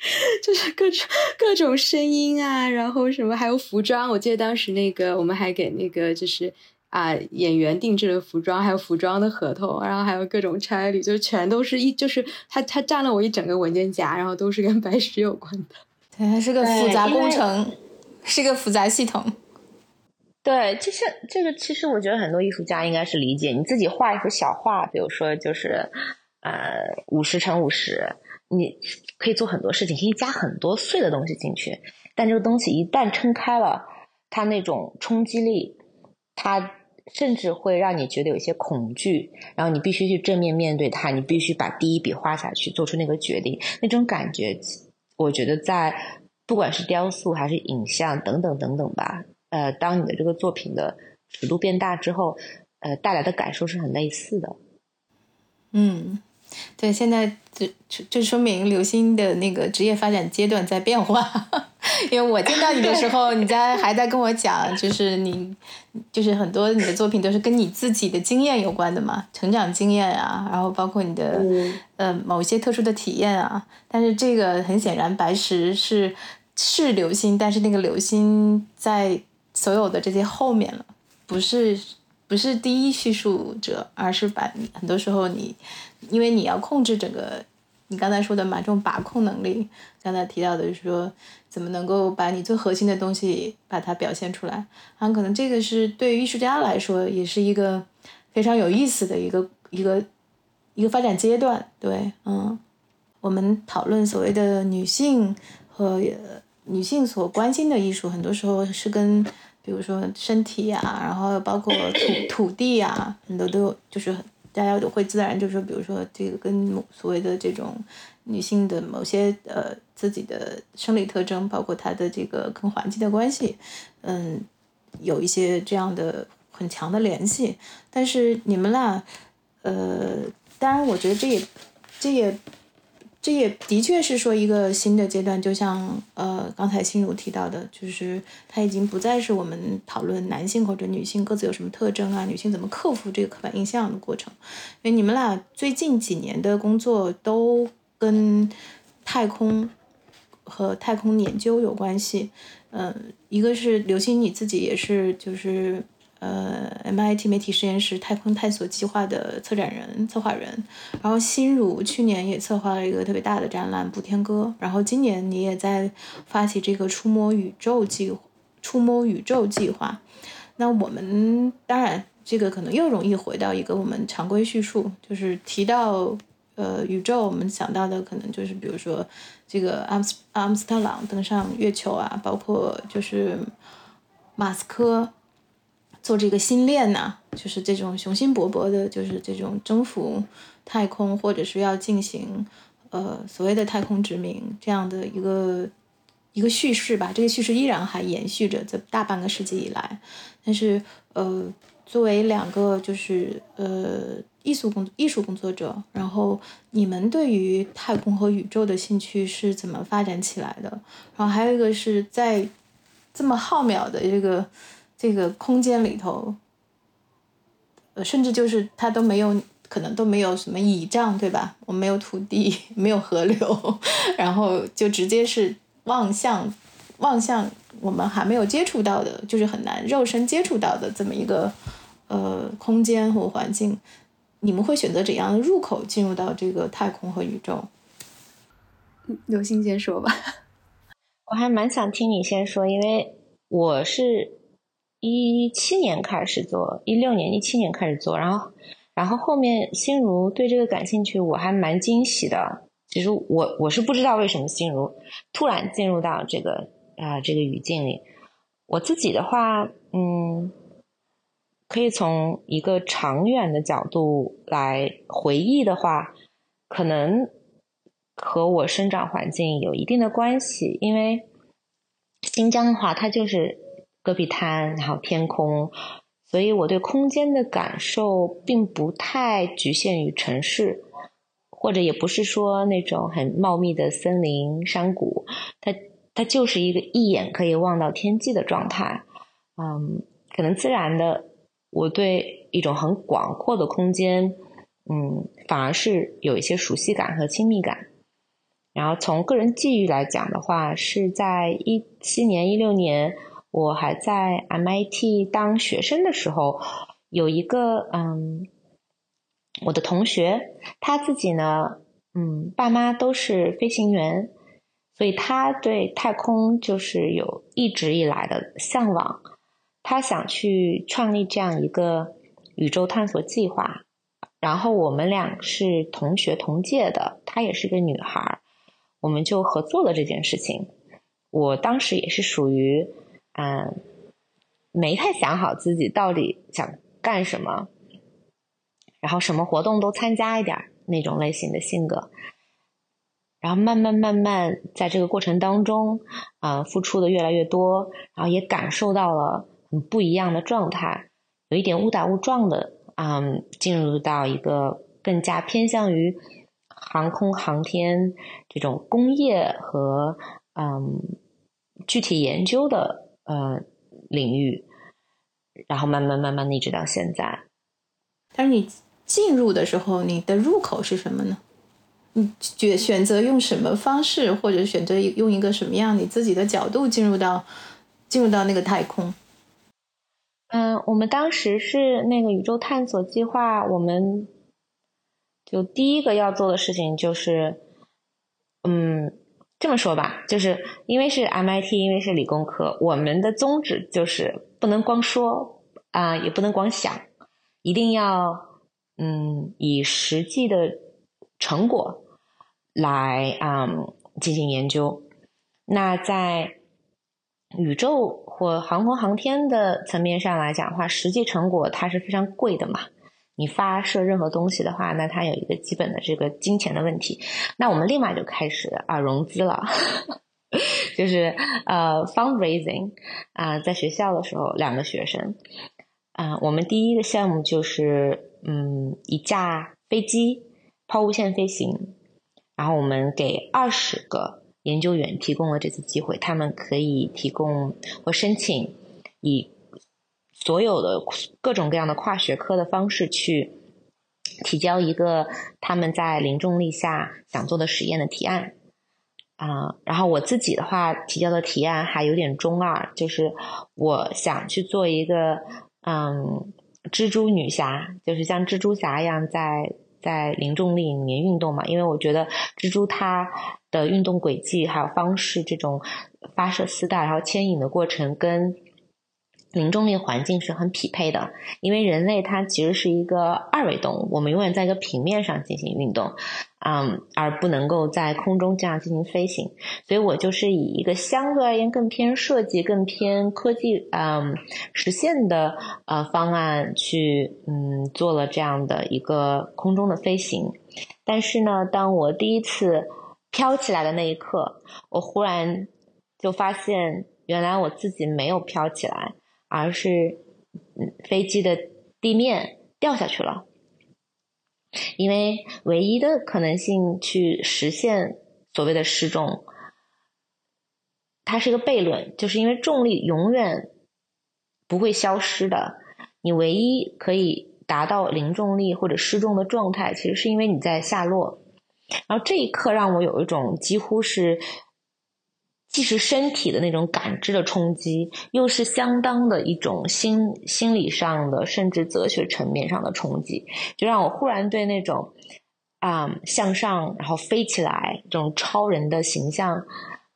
S3: 就是各种各种声音啊，然后什么还有服装，我记得当时那个我们还给那个就是啊演员定制的服装，还有服装的合同，然后还有各种差旅，就全都是一就是它它占了我一整个文件夹，然后都是跟白石有关的，
S1: 对，它是个复杂工程，是个复杂系统。
S2: 对，其实这个其实我觉得很多艺术家应该是理解，你自己画一幅小画，比如说就是呃五十乘五十，你可以做很多事情，可以加很多碎的东西进去，但这个东西一旦撑开了，它那种冲击力，它甚至会让你觉得有些恐惧，然后你必须去正面面对它，你必须把第一笔画下去，做出那个决定，那种感觉，我觉得在不管是雕塑还是影像等等等等吧。呃，当你的这个作品的尺度变大之后，呃，带来的感受是很类似的。
S1: 嗯，对，现在这这说明刘星的那个职业发展阶段在变化。因为我见到你的时候，你在还在跟我讲，就是你就是很多你的作品都是跟你自己的经验有关的嘛，成长经验啊，然后包括你的呃某些特殊的体验啊。但是这个很显然，白石是是流星，但是那个流星在。所有的这些后面了，不是不是第一叙述者，而是把很多时候你，因为你要控制整个，你刚才说的嘛，这种把控能力，刚才提到的就是说，怎么能够把你最核心的东西把它表现出来，啊，可能这个是对于艺术家来说也是一个非常有意思的一个一个一个发展阶段，对，嗯，我们讨论所谓的女性和女性所关心的艺术，很多时候是跟比如说身体呀，然后包括土土地呀，很多都就是很大家都会自然就说，比如说这个跟所谓的这种女性的某些呃自己的生理特征，包括她的这个跟环境的关系，嗯，有一些这样的很强的联系。但是你们俩，呃，当然我觉得这也这也。这也的确是说一个新的阶段，就像呃刚才心如提到的，就是它已经不再是我们讨论男性或者女性各自有什么特征啊，女性怎么克服这个刻板印象的过程。因为你们俩最近几年的工作都跟太空和太空研究有关系，嗯，一个是刘星你自己也是就是。呃，MIT 媒体实验室太空探索计划的策展人、策划人，然后心如去年也策划了一个特别大的展览《补天歌》，然后今年你也在发起这个“触摸宇宙计划”。触摸宇宙计划，那我们当然这个可能又容易回到一个我们常规叙述，就是提到呃宇宙，我们想到的可能就是比如说这个阿姆斯阿姆斯特朗登上月球啊，包括就是马斯克。做这个新链呐，就是这种雄心勃勃的，就是这种征服太空，或者是要进行呃所谓的太空殖民这样的一个一个叙事吧。这个叙事依然还延续着这大半个世纪以来。但是呃，作为两个就是呃艺术工艺术工作者，然后你们对于太空和宇宙的兴趣是怎么发展起来的？然后还有一个是在这么浩渺的这个。这个空间里头，呃，甚至就是它都没有，可能都没有什么倚仗，对吧？我没有土地，没有河流，然后就直接是望向望向我们还没有接触到的，就是很难肉身接触到的这么一个呃空间或环境。你们会选择怎样的入口进入到这个太空和宇宙？
S3: 刘星先说吧。
S2: 我还蛮想听你先说，因为我是。一七年开始做，一六年、一七年开始做，然后，然后后面心如对这个感兴趣，我还蛮惊喜的。其实我我是不知道为什么心如突然进入到这个啊这个语境里。我自己的话，嗯，可以从一个长远的角度来回忆的话，可能和我生长环境有一定的关系，因为新疆的话，它就是。戈壁滩，然后天空所以我对空间的感受并不太局限于城市，或者也不是说那种很茂密的森林山谷，它它就是一个一眼可以望到天际的状态。嗯，可能自然的，我对一种很广阔的空间，嗯，反而是有一些熟悉感和亲密感。然后从个人际遇来讲的话，是在一七年、一六年。我还在 MIT 当学生的时候，有一个嗯，我的同学，他自己呢，嗯，爸妈都是飞行员，所以他对太空就是有一直以来的向往。他想去创立这样一个宇宙探索计划。然后我们俩是同学同届的，她也是个女孩，我们就合作了这件事情。我当时也是属于。嗯，没太想好自己到底想干什么，然后什么活动都参加一点那种类型的性格，然后慢慢慢慢在这个过程当中，啊，付出的越来越多，然后也感受到了很不一样的状态，有一点误打误撞的，嗯，进入到一个更加偏向于航空航天这种工业和嗯具体研究的。呃，领域，然后慢慢慢慢一直到现在。
S1: 但是你进入的时候，你的入口是什么呢？你选选择用什么方式，或者选择用一个什么样你自己的角度进入到进入到那个太空？
S2: 嗯，我们当时是那个宇宙探索计划，我们就第一个要做的事情就是，嗯。这么说吧，就是因为是 MIT，因为是理工科，我们的宗旨就是不能光说啊，也不能光想，一定要嗯以实际的成果来啊进行研究。那在宇宙或航空航天的层面上来讲的话，实际成果它是非常贵的嘛。你发射任何东西的话，那它有一个基本的这个金钱的问题。那我们立马就开始啊融资了，就是呃 fundraising 啊，在学校的时候，两个学生啊，我们第一个项目就是嗯一架飞机抛物线飞行，然后我们给二十个研究员提供了这次机会，他们可以提供或申请以。所有的各种各样的跨学科的方式去提交一个他们在零重力下想做的实验的提案啊，然后我自己的话提交的提案还有点中二，就是我想去做一个嗯蜘蛛女侠，就是像蜘蛛侠一样在在零重力里面运动嘛，因为我觉得蜘蛛它的运动轨迹还有方式，这种发射丝带然后牵引的过程跟。零重力环境是很匹配的，因为人类它其实是一个二维动物，我们永远在一个平面上进行运动，嗯，而不能够在空中这样进行飞行。所以我就是以一个相对而言更偏设计、更偏科技，嗯，实现的呃方案去，嗯，做了这样的一个空中的飞行。但是呢，当我第一次飘起来的那一刻，我忽然就发现，原来我自己没有飘起来。而是，飞机的地面掉下去了，因为唯一的可能性去实现所谓的失重，它是一个悖论，就是因为重力永远不会消失的，你唯一可以达到零重力或者失重的状态，其实是因为你在下落。然后这一刻让我有一种几乎是。既是身体的那种感知的冲击，又是相当的一种心心理上的，甚至哲学层面上的冲击，就让我忽然对那种啊向上然后飞起来这种超人的形象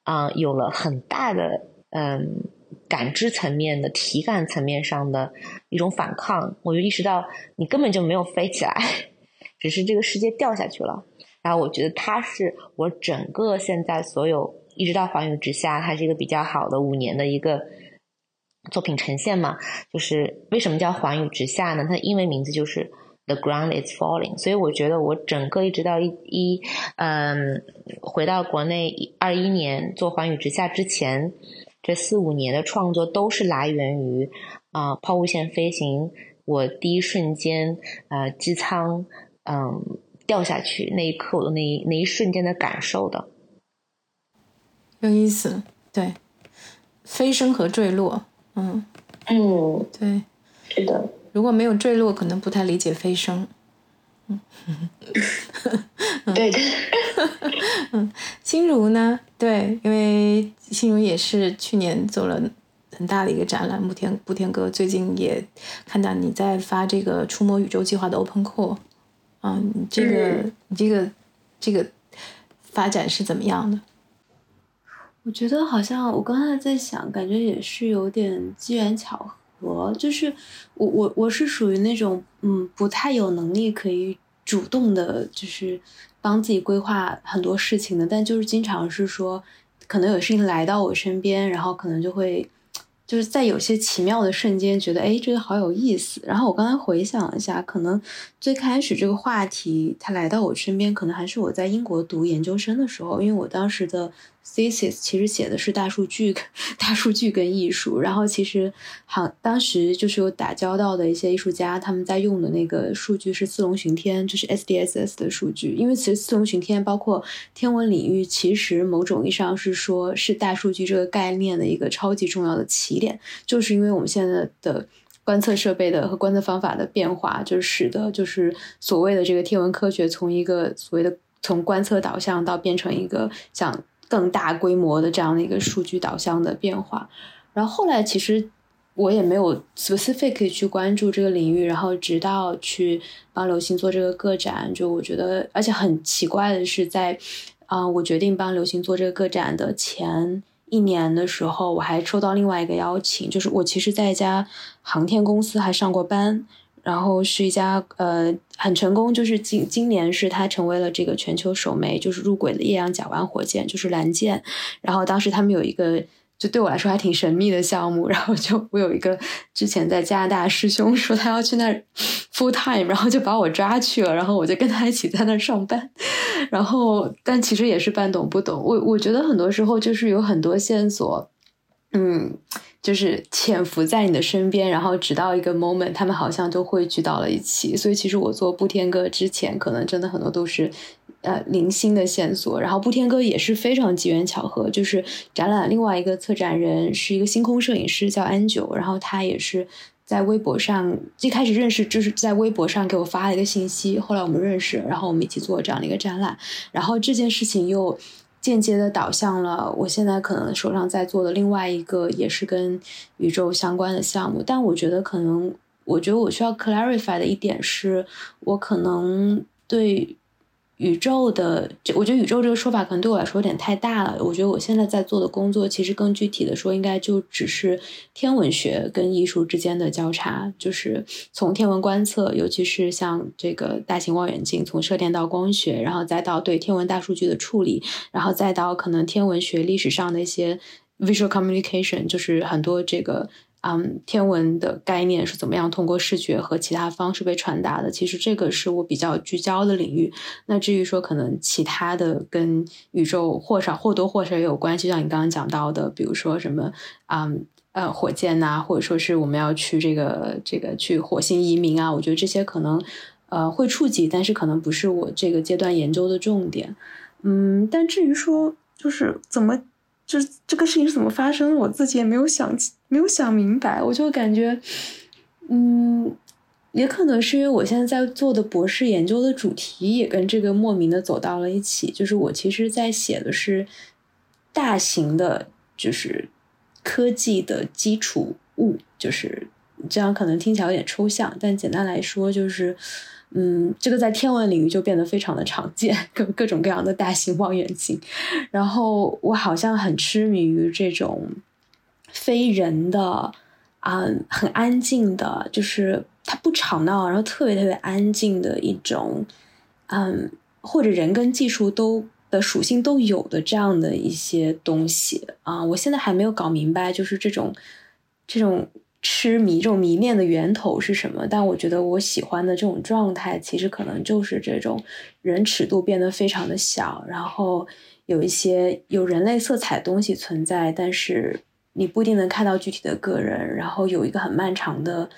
S2: 啊有了很大的嗯感知层面的体感层面上的一种反抗。我就意识到你根本就没有飞起来，只是这个世界掉下去了。然后我觉得它是我整个现在所有。一直到寰宇之下，它是一个比较好的五年的一个作品呈现嘛。就是为什么叫寰宇之下呢？它的英文名字就是 The Ground is Falling。所以我觉得我整个一直到一一嗯回到国内二一年做寰宇之下之前，这四五年的创作都是来源于啊抛物线飞行，我第一瞬间呃机舱嗯掉下去那一刻，我的那一那一瞬间的感受的。
S1: 有意思，对，飞升和坠落，嗯
S4: 嗯，
S1: 对，
S4: 是的。
S1: 如果没有坠落，可能不太理解飞升。嗯，
S4: 对的。
S1: 嗯，心如呢？对，因为心如也是去年做了很大的一个展览。慕天布天哥最近也看到你在发这个触摸宇宙计划的 Open Call 啊，你这个你这个这个发展是怎么样的？
S3: 我觉得好像我刚才在想，感觉也是有点机缘巧合。就是我我我是属于那种嗯不太有能力可以主动的，就是帮自己规划很多事情的。但就是经常是说，可能有事情来到我身边，然后可能就会就是在有些奇妙的瞬间，觉得哎这个好有意思。然后我刚才回想了一下，可能最开始这个话题它来到我身边，可能还是我在英国读研究生的时候，因为我当时的。Thesis 其实写的是大数据、大数据跟艺术，然后其实好当时就是有打交道的一些艺术家，他们在用的那个数据是四龙巡天，就是 SDSS 的数据。因为其实四龙巡天包括天文领域，其实某种意义上是说是大数据这个概念的一个超级重要的起点，就是因为我们现在的观测设备的和观测方法的变化，就使得就是所谓的这个天文科学从一个所谓的从观测导向到变成一个像。更大规模的这样的一个数据导向的变化，然后后来其实我也没有 specific 去关注这个领域，然后直到去帮刘星做这个个展，就我觉得，而且很奇怪的是，在啊，我决定帮刘星做这个个展的前一年的时候，我还收到另外一个邀请，就是我其实在一家航天公司还上过班。然后是一家呃很成功，就是今今年是它成为了这个全球首枚就是入轨的液氧甲烷火箭，就是蓝箭。然后当时他们有一个就对我来说还挺神秘的项目，然后就我有一个之前在加拿大师兄说他要去那儿 full time，然后就把我抓去了，然后我就跟他一起在那儿上班。然后但其实也是半懂不懂，我我觉得很多时候就是有很多线索，嗯。就是潜伏在你的身边，然后直到一个 moment，他们好像就汇聚到了一起。所以其实我做布天哥之前，可能真的很多都是呃零星的线索。然后布天哥也是非常机缘巧合，就是展览另外一个策展人是一个星空摄影师叫安九，然后他也是在微博上一开始认识，就是在微博上给我发了一个信息，后来我们认识，然后我们一起做这样的一个展览。然后这件事情又。间接的导向了我现在可能手上在做的另外一个也是跟宇宙相关的项目，但我觉得可能，我觉得我需要 clarify 的一点是，我可能对。宇宙的，就我觉得宇宙这个说法可能对我来说有点太大了。我觉得我现在在做的工作，其实更具体的说，应该就只是天文学跟艺术之间的交叉，就是从天文观测，尤其是像这个大型望远镜，从射电到光学，然后再到对天文大数据的处理，然后再到可能天文学历史上的一些 visual communication，就是很多这个。嗯，天文的概念是怎么样通过视觉和其他方式被传达的？其实这个是我比较聚焦的领域。那至于说可能其他的跟宇宙或少或多或少也有关系，像你刚刚讲到的，比如说什么啊呃火箭呐，或者说是我们要去这个这个去火星移民啊，我觉得这些可能呃会触及，但是可能不是我这个阶段研究的重点。嗯，但至于说就是怎么。就是这个事情是怎么发生？我自己也没有想没有想明白。我就感觉，嗯，也可能是因为我现在在做的博士研究的主题也跟这个莫名的走到了一起。就是我其实在写的是大型的，就是科技的基础物，就是这样可能听起来有点抽象，但简单来说就是。嗯，这个在天文领域就变得非常的常见，各各种各样的大型望远镜。然后我好像很痴迷于这种非人的，嗯，很安静的，就是它不吵闹，然后特别特别安静的一种，嗯，或者人跟技术都的属性都有的这样的一些东西啊。我现在还没有搞明白，就是这种这种。痴迷这种迷恋的源头是什么？但我觉得我喜欢的这种状态，其实可能就是这种人尺度变得非常的小，然后有一些有人类色彩东西存在，但是你不一定能看到具体的个人，然后有一个很漫长的，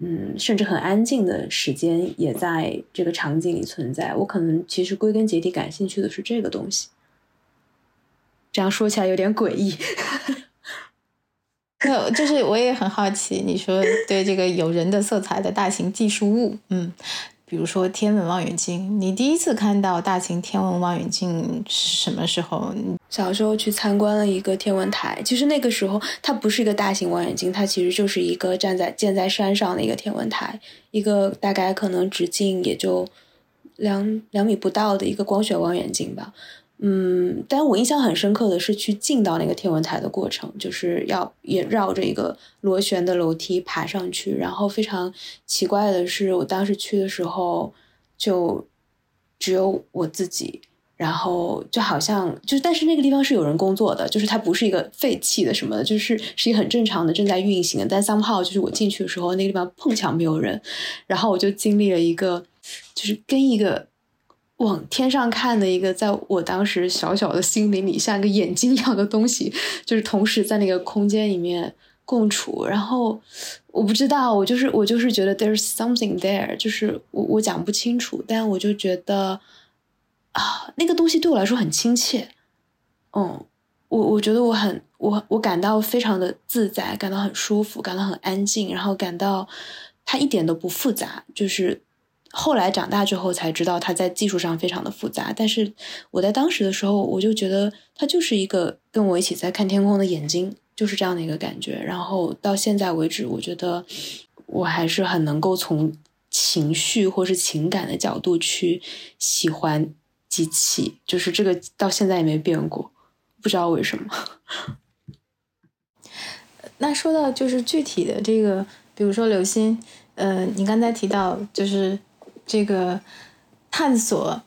S3: 嗯，甚至很安静的时间也在这个场景里存在。我可能其实归根结底感兴趣的是这个东西。这样说起来有点诡异。
S1: 那就是我也很好奇，你说对这个有人的色彩的大型技术物，嗯，比如说天文望远镜，你第一次看到大型天文望远镜是什么时候？
S3: 小时候去参观了一个天文台，其实那个时候它不是一个大型望远镜，它其实就是一个站在建在山上的一个天文台，一个大概可能直径也就两两米不到的一个光学望远镜吧。嗯，但我印象很深刻的是去进到那个天文台的过程，就是要也绕着一个螺旋的楼梯爬上去。然后非常奇怪的是，我当时去的时候就只有我自己，然后就好像就但是那个地方是有人工作的，就是它不是一个废弃的什么的，就是是一个很正常的正在运行的。但 somehow 就是我进去的时候，那个地方碰巧没有人，然后我就经历了一个就是跟一个。往天上看的一个，在我当时小小的心灵里像一个眼睛一样的东西，就是同时在那个空间里面共处。然后我不知道，我就是我就是觉得 there's something there，就是我我讲不清楚，但我就觉得啊，那个东西对我来说很亲切。嗯，我我觉得我很我我感到非常的自在，感到很舒服，感到很安静，然后感到它一点都不复杂，就是。后来长大之后才知道，它在技术上非常的复杂。但是我在当时的时候，我就觉得它就是一个跟我一起在看天空的眼睛，就是这样的一个感觉。然后到现在为止，我觉得我还是很能够从情绪或是情感的角度去喜欢机器，就是这个到现在也没变过，不知道为什么。
S1: 那说到就是具体的这个，比如说刘星，呃，你刚才提到就是。这个探索，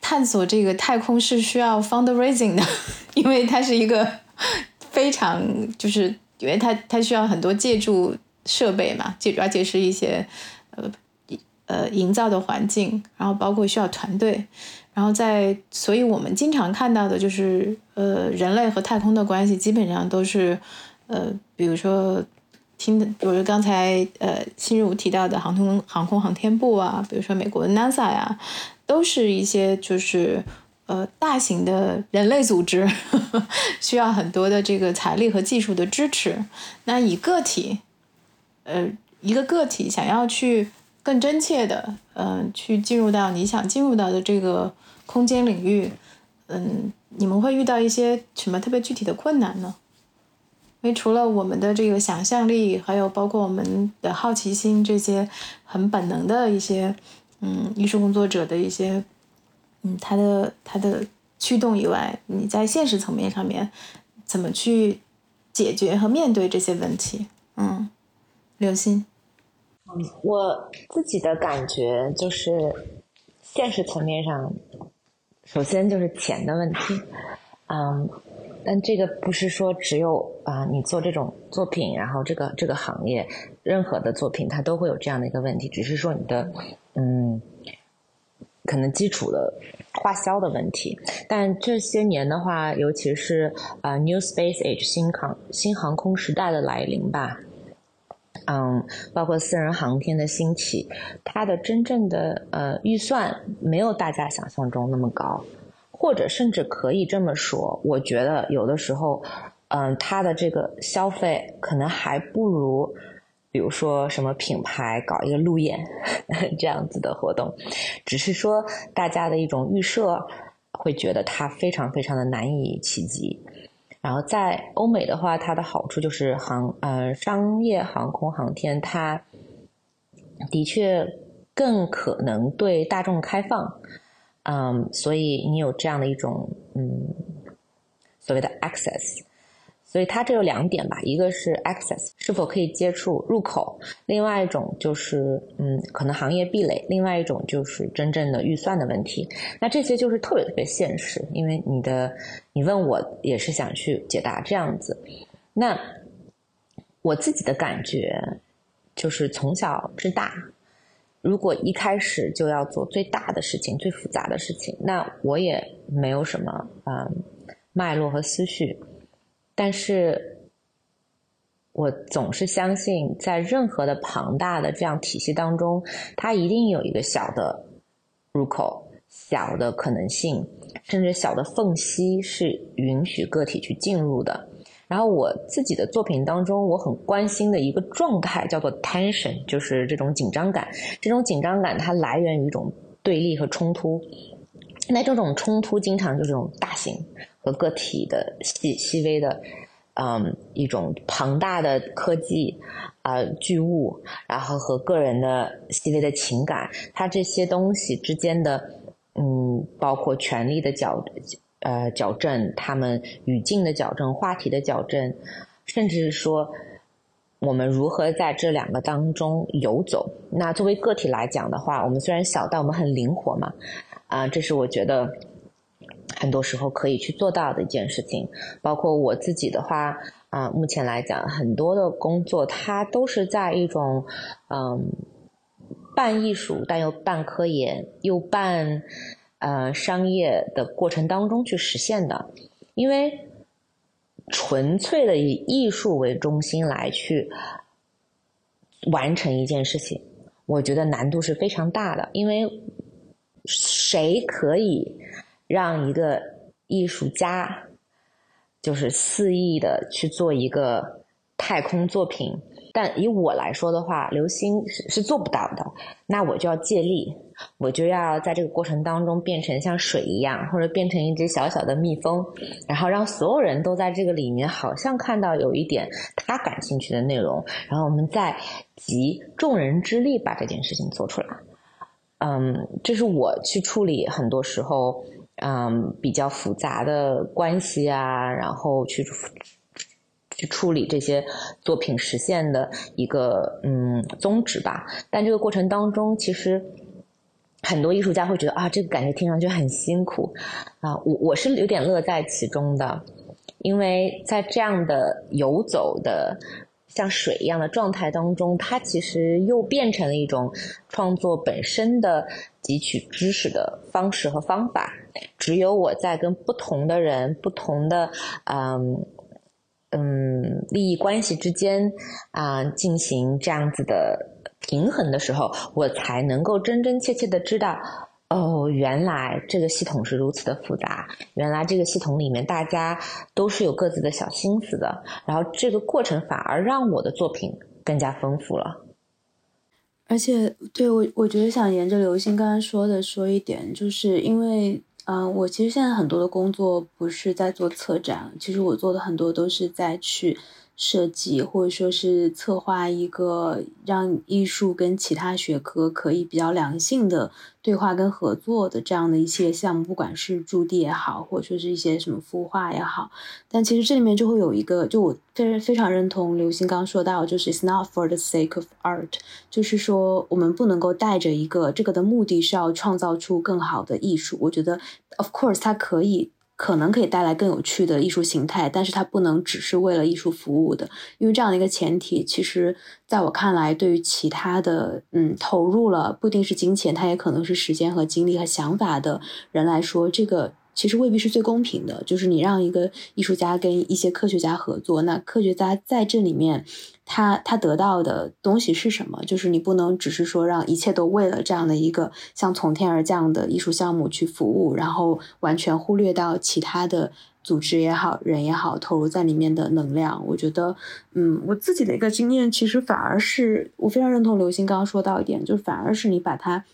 S1: 探索这个太空是需要 fundraising 的，因为它是一个非常，就是因为它它需要很多借助设备嘛，借而且是一些呃呃营造的环境，然后包括需要团队，然后在，所以我们经常看到的就是呃人类和太空的关系基本上都是呃比如说。听的，比如刚才呃，新如提到的航空航空航天部啊，比如说美国的 NASA 呀，都是一些就是呃大型的人类组织呵 呵，需要很多的这个财力和技术的支持。那以个体，呃，一个个体想要去更真切的，嗯，去进入到你想进入到的这个空间领域，嗯，你们会遇到一些什么特别具体的困难呢？因为除了我们的这个想象力，还有包括我们的好奇心这些很本能的一些，嗯，艺术工作者的一些，嗯，他的他的驱动以外，你在现实层面上面怎么去解决和面对这些问题？嗯，刘鑫，
S2: 嗯，我自己的感觉就是，现实层面上，首先就是钱的问题，嗯。但这个不是说只有啊，你做这种作品，然后这个这个行业，任何的作品它都会有这样的一个问题，只是说你的嗯，可能基础的花销的问题。但这些年的话，尤其是啊，New Space Age 新航新航空时代的来临吧，嗯，包括私人航天的兴起，它的真正的呃预算没有大家想象中那么高。或者甚至可以这么说，我觉得有的时候，嗯，他的这个消费可能还不如，比如说什么品牌搞一个路演 这样子的活动，只是说大家的一种预设会觉得它非常非常的难以企及。然后在欧美的话，它的好处就是航呃商业航空航天，它的确更可能对大众开放。嗯，所以你有这样的一种嗯所谓的 access，所以它这有两点吧，一个是 access 是否可以接触入口，另外一种就是嗯可能行业壁垒，另外一种就是真正的预算的问题。那这些就是特别特别现实，因为你的你问我也是想去解答这样子。那我自己的感觉就是从小至大。如果一开始就要做最大的事情、最复杂的事情，那我也没有什么嗯脉络和思绪。但是我总是相信，在任何的庞大的这样体系当中，它一定有一个小的入口、小的可能性，甚至小的缝隙是允许个体去进入的。然后我自己的作品当中，我很关心的一个状态叫做 tension，就是这种紧张感。这种紧张感它来源于一种对立和冲突。那这种冲突经常就是这种大型和个体的细细微的，嗯，一种庞大的科技啊巨物，然后和个人的细微的情感，它这些东西之间的，嗯，包括权力的矫。呃，矫正他们语境的矫正、话题的矫正，甚至是说我们如何在这两个当中游走。那作为个体来讲的话，我们虽然小，但我们很灵活嘛。啊，这是我觉得很多时候可以去做到的一件事情。包括我自己的话，啊，目前来讲，很多的工作它都是在一种嗯半艺术，但又半科研，又半。呃，商业的过程当中去实现的，因为纯粹的以艺术为中心来去完成一件事情，我觉得难度是非常大的。因为谁可以让一个艺术家就是肆意的去做一个太空作品？但以我来说的话，刘星是是做不到的，那我就要借力，我就要在这个过程当中变成像水一样，或者变成一只小小的蜜蜂，然后让所有人都在这个里面，好像看到有一点他感兴趣的内容，然后我们再集众人之力把这件事情做出来。嗯，这是我去处理很多时候，嗯，比较复杂的关系啊，然后去。去处理这些作品实现的一个嗯宗旨吧，但这个过程当中，其实很多艺术家会觉得啊，这个感觉听上去很辛苦啊，我我是有点乐在其中的，因为在这样的游走的像水一样的状态当中，它其实又变成了一种创作本身的汲取知识的方式和方法。只有我在跟不同的人、不同的嗯。嗯，利益关系之间啊，进行这样子的平衡的时候，我才能够真真切切的知道，哦，原来这个系统是如此的复杂，原来这个系统里面大家都是有各自的小心思的，然后这个过程反而让我的作品更加丰富了。
S3: 而且，对我，我觉得想沿着刘星刚刚说的说一点，就是因为。嗯，我其实现在很多的工作不是在做策展，其实我做的很多都是在去。设计或者说是策划一个让艺术跟其他学科可以比较良性的对话跟合作的这样的一些项目，不管是驻地也好，或者说是一些什么孵化也好，但其实这里面就会有一个，就我非常非常认同刘星刚说到，就是 it's not for the sake of art，就是说我们不能够带着一个这个的目的是要创造出更好的艺术。我觉得 of course 它可以。可能可以带来更有趣的艺术形态，但是它不能只是为了艺术服务的，因为这样的一个前提，其实在我看来，对于其他的嗯投入了不一定是金钱，它也可能是时间和精力和想法的人来说，这个。其实未必是最公平的，就是你让一个艺术家跟一些科学家合作，那科学家在这里面，他他得到的东西是什么？就是你不能只是说让一切都为了这样的一个像从天而降的艺术项目去服务，然后完全忽略到其他的组织也好，人也好，投入在里面的能量。我觉得，嗯，我自己的一个经验，其实反而是我非常认同刘星刚刚说到一点，就是反而是你把它。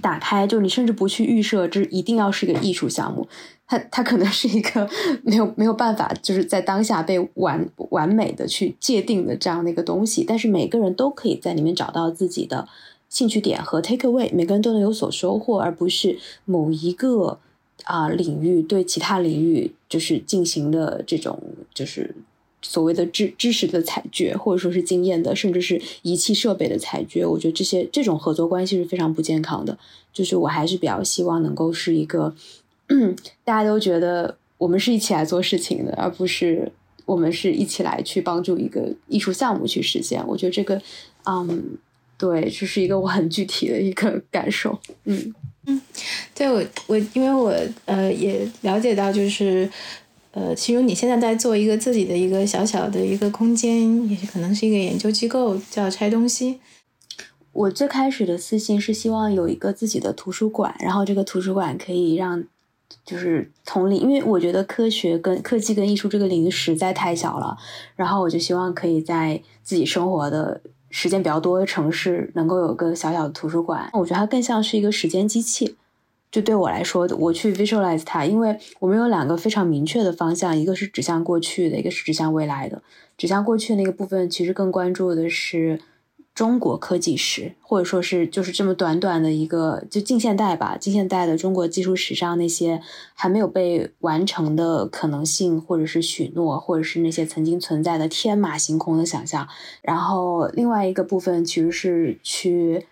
S3: 打开，就你甚至不去预设，这一定要是一个艺术项目，它它可能是一个 没有没有办法，就是在当下被完完美的去界定的这样的一个东西。但是每个人都可以在里面找到自己的兴趣点和 take away，每个人都能有所收获，而不是某一个啊领域对其他领域就是进行的这种就是。所谓的知知识的采掘，或者说是经验的，甚至是仪器设备的采掘，我觉得这些这种合作关系是非常不健康的。就是我还是比较希望能够是一个，大家都觉得我们是一起来做事情的，而不是我们是一起来去帮助一个艺术项目去实现。我觉得这个，嗯，对，这是一个我很具体的一个感受。嗯
S1: 嗯，对我我因为我呃也了解到就是。呃，其实你现在在做一个自己的一个小小的一个空间，也可能是一个研究机构，叫拆东西。
S3: 我最开始的私心是希望有一个自己的图书馆，然后这个图书馆可以让，就是从领，因为我觉得科学跟科技跟艺术这个领域实在太小了，然后我就希望可以在自己生活的时间比较多的城市，能够有个小小的图书馆。我觉得它更像是一个时间机器。就对我来说，我去 visualize 它，因为我们有两个非常明确的方向，一个是指向过去的，一个是指向未来的。指向过去那个部分，其实更关注的是中国科技史，或者说是就是这么短短的一个就近现代吧，近现代的中国技术史上那些还没有被完成的可能性，或者是许诺，或者是那些曾经存在的天马行空的想象。然后另外一个部分其实是去。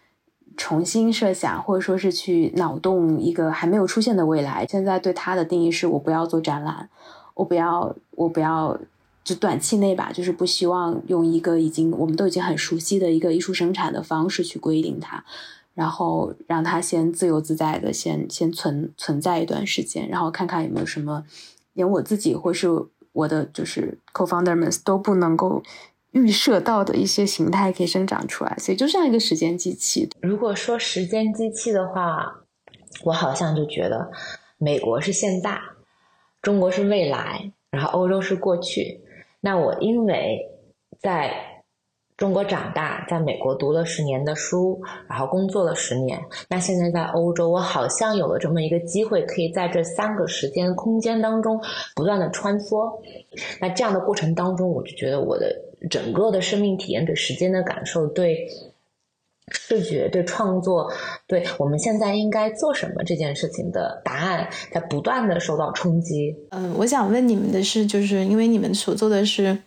S3: 重新设想，或者说是去脑洞一个还没有出现的未来。现在对它的定义是我不要做展览，我不要，我不要，就短期内吧，就是不希望用一个已经我们都已经很熟悉的一个艺术生产的方式去规定它，然后让它先自由自在的先先存存在一段时间，然后看看有没有什么连我自己或是我的就是 co-founder 们都不能够。预设到的一些形态可以生长出来，所以就像一个时间机器。
S2: 如果说时间机器的话，我好像就觉得美国是现在，中国是未来，然后欧洲是过去。那我因为在。中国长大，在美国读了十年的书，然后工作了十年。那现在在欧洲，我好像有了这么一个机会，可以在这三个时间空间当中不断的穿梭。那这样的过程当中，我就觉得我的整个的生命体验、对时间的感受、对视觉、对创作、对我们现在应该做什么这件事情的答案，在不断的受到冲击。
S1: 嗯，我想问你们的是，就是因为你们所做的是。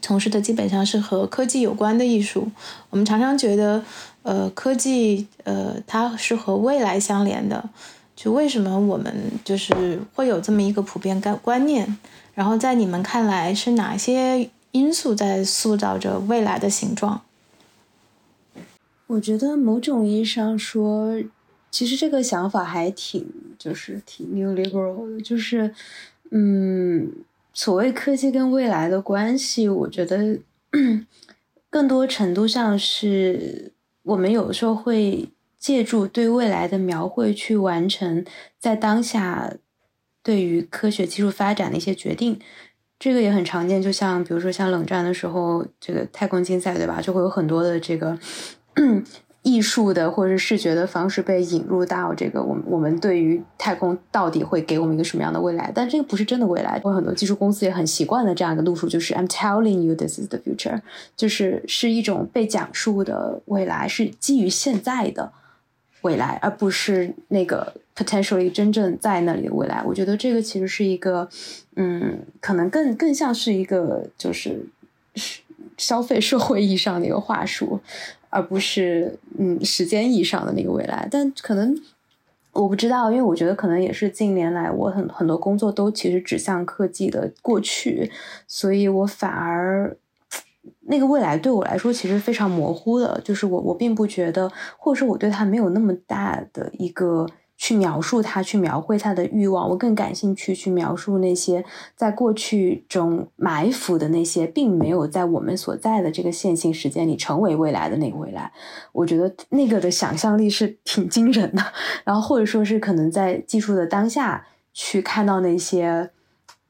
S1: 从事的基本上是和科技有关的艺术。我们常常觉得，呃，科技，呃，它是和未来相连的。就为什么我们就是会有这么一个普遍观观念？然后在你们看来，是哪些因素在塑造着未来的形状？
S3: 我觉得某种意义上说，其实这个想法还挺，就是挺 new liberal 的，就是，嗯。所谓科技跟未来的关系，我觉得更多程度上是我们有时候会借助对未来的描绘去完成在当下对于科学技术发展的一些决定。这个也很常见，就像比如说像冷战的时候，这个太空竞赛，对吧？就会有很多的这个。艺术的或者是视觉的方式被引入到这个，我们我们对于太空到底会给我们一个什么样的未来？但这个不是真的未来。有很多技术公司也很习惯的这样一个路数，就是 I'm telling you this is the future，就是是一种被讲述的未来，是基于现在的未来，而不是那个 potentially 真正在那里的未来。我觉得这个其实是一个，嗯，可能更更像是一个就是消费社会意义上的一个话术。而不是嗯时间意义上的那个未来，但可能我不知道，因为我觉得可能也是近年来我很很多工作都其实指向科技的过去，所以我反而那个未来对我来说其实非常模糊的，就是我我并不觉得，或者说我对它没有那么大的一个。去描述他，去描绘他的欲望，我更感兴趣去描述那些在过去中埋伏的那些，并没有在我们所在的这个线性时间里成为未来的那个未来。我觉得那个的想象力是挺惊人的。然后或者说是可能在技术的当下去看到那些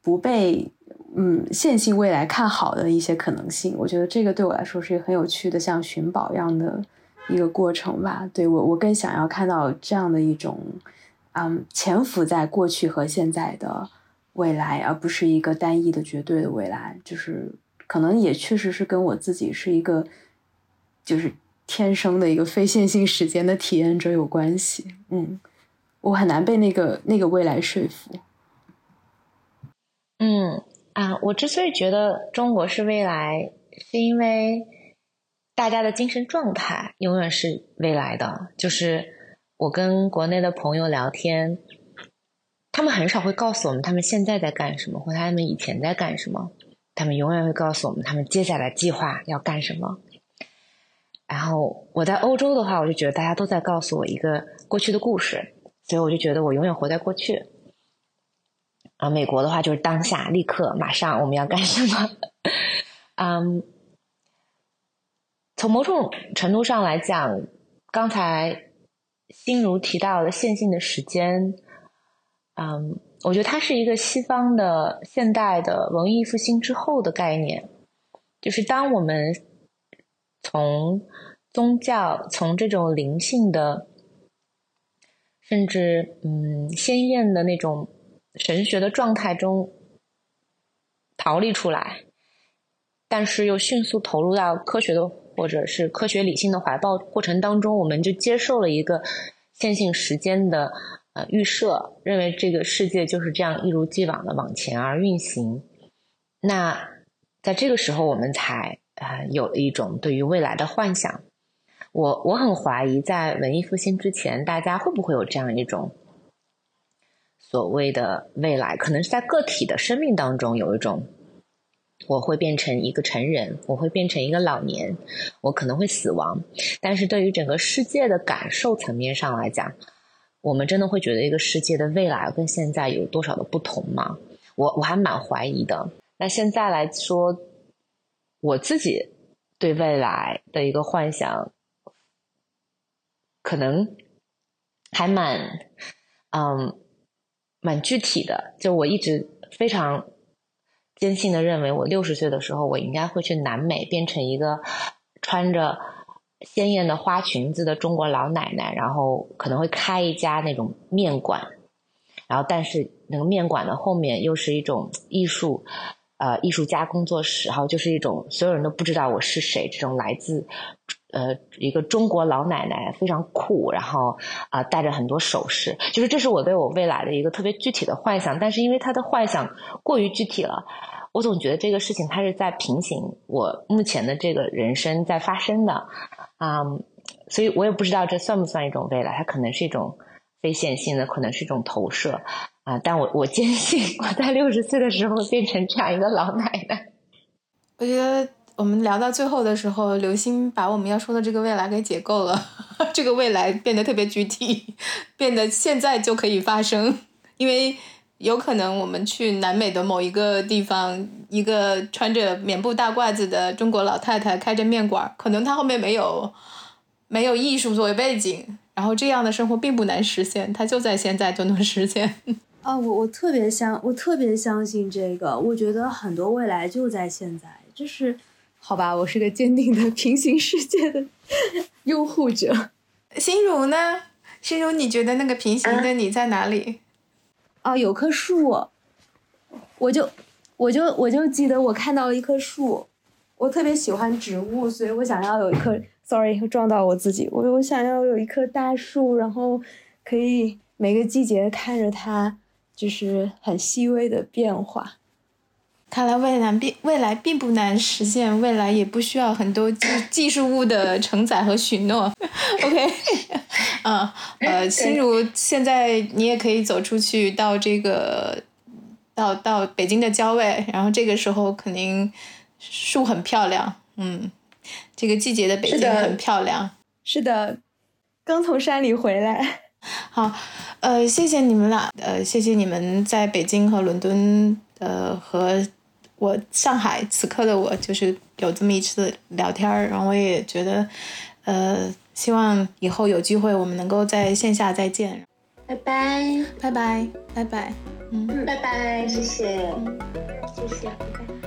S3: 不被嗯线性未来看好的一些可能性，我觉得这个对我来说是很有趣的，像寻宝一样的。一个过程吧，对我，我更想要看到这样的一种，嗯，潜伏在过去和现在的未来，而不是一个单一的绝对的未来。就是可能也确实是跟我自己是一个，就是天生的一个非线性时间的体验者有关系。嗯，我很难被那个那个未来说服。
S2: 嗯啊，我之所以觉得中国是未来，是因为。大家的精神状态永远是未来的。就是我跟国内的朋友聊天，他们很少会告诉我们他们现在在干什么，或他们以前在干什么。他们永远会告诉我们他们接下来计划要干什么。然后我在欧洲的话，我就觉得大家都在告诉我一个过去的故事，所以我就觉得我永远活在过去。啊，美国的话就是当下、立刻、马上我们要干什么？嗯，从某种程度上来讲，刚才心如提到的线性的时间，嗯，我觉得它是一个西方的现代的文艺复兴之后的概念，就是当我们从宗教、从这种灵性的。甚至，嗯，鲜艳的那种神学的状态中逃离出来，但是又迅速投入到科学的或者是科学理性的怀抱过程当中，我们就接受了一个线性时间的呃预设，认为这个世界就是这样一如既往的往前而运行。那在这个时候，我们才啊有了一种对于未来的幻想。我我很怀疑，在文艺复兴之前，大家会不会有这样一种所谓的未来？可能是在个体的生命当中有一种，我会变成一个成人，我会变成一个老年，我可能会死亡。但是对于整个世界的感受层面上来讲，我们真的会觉得一个世界的未来跟现在有多少的不同吗？我我还蛮怀疑的。那现在来说，我自己对未来的一个幻想。可能还蛮，嗯，蛮具体的。就我一直非常坚信的认为，我六十岁的时候，我应该会去南美，变成一个穿着鲜艳的花裙子的中国老奶奶，然后可能会开一家那种面馆。然后，但是那个面馆的后面又是一种艺术，呃，艺术家工作室，然后就是一种所有人都不知道我是谁，这种来自。呃，一个中国老奶奶非常酷，然后啊，戴着很多首饰，就是这是我对我未来的一个特别具体的幻想。但是因为他的幻想过于具体了，我总觉得这个事情它是在平行我目前的这个人生在发生的啊，所以我也不知道这算不算一种未来，它可能是一种非线性的，可能是一种投射啊。但我我坚信我在六十岁的时候变成这样一个老奶奶，
S1: 我觉得。我们聊到最后的时候，刘星把我们要说的这个未来给解构了，这个未来变得特别具体，变得现在就可以发生。因为有可能我们去南美的某一个地方，一个穿着棉布大褂子的中国老太太开着面馆，可能她后面没有没有艺术作为背景，然后这样的生活并不难实现，她就在现在就能实现。
S3: 啊，我我特别相我特别相信这个，我觉得很多未来就在现在，就是。好吧，我是个坚定的 平行世界的 拥护者。
S1: 心如呢？心如，你觉得那个平行的你在哪里？
S3: 啊，有棵树，我就我就我就记得我看到了一棵树，我特别喜欢植物，所以我想要有一棵。Sorry，撞到我自己。我我想要有一棵大树，然后可以每个季节看着它，就是很细微的变化。
S1: 看来未来并未来并不难实现，未来也不需要很多技技术物的承载和许诺。OK，嗯，呃，心如现在你也可以走出去到这个，到到北京的郊外，然后这个时候肯定树很漂亮，嗯，这个季节的北京很漂亮。
S3: 是的，刚从山里回来。
S1: 好，呃，谢谢你们俩，呃，谢谢你们在北京和伦敦，呃，和。我上海此刻的我就是有这么一次聊天儿，然后我也觉得，呃，希望以后有机会我们能够在线下再见。
S2: 拜拜，
S1: 拜拜，拜拜，
S2: 嗯，拜拜，谢谢，谢谢，拜拜。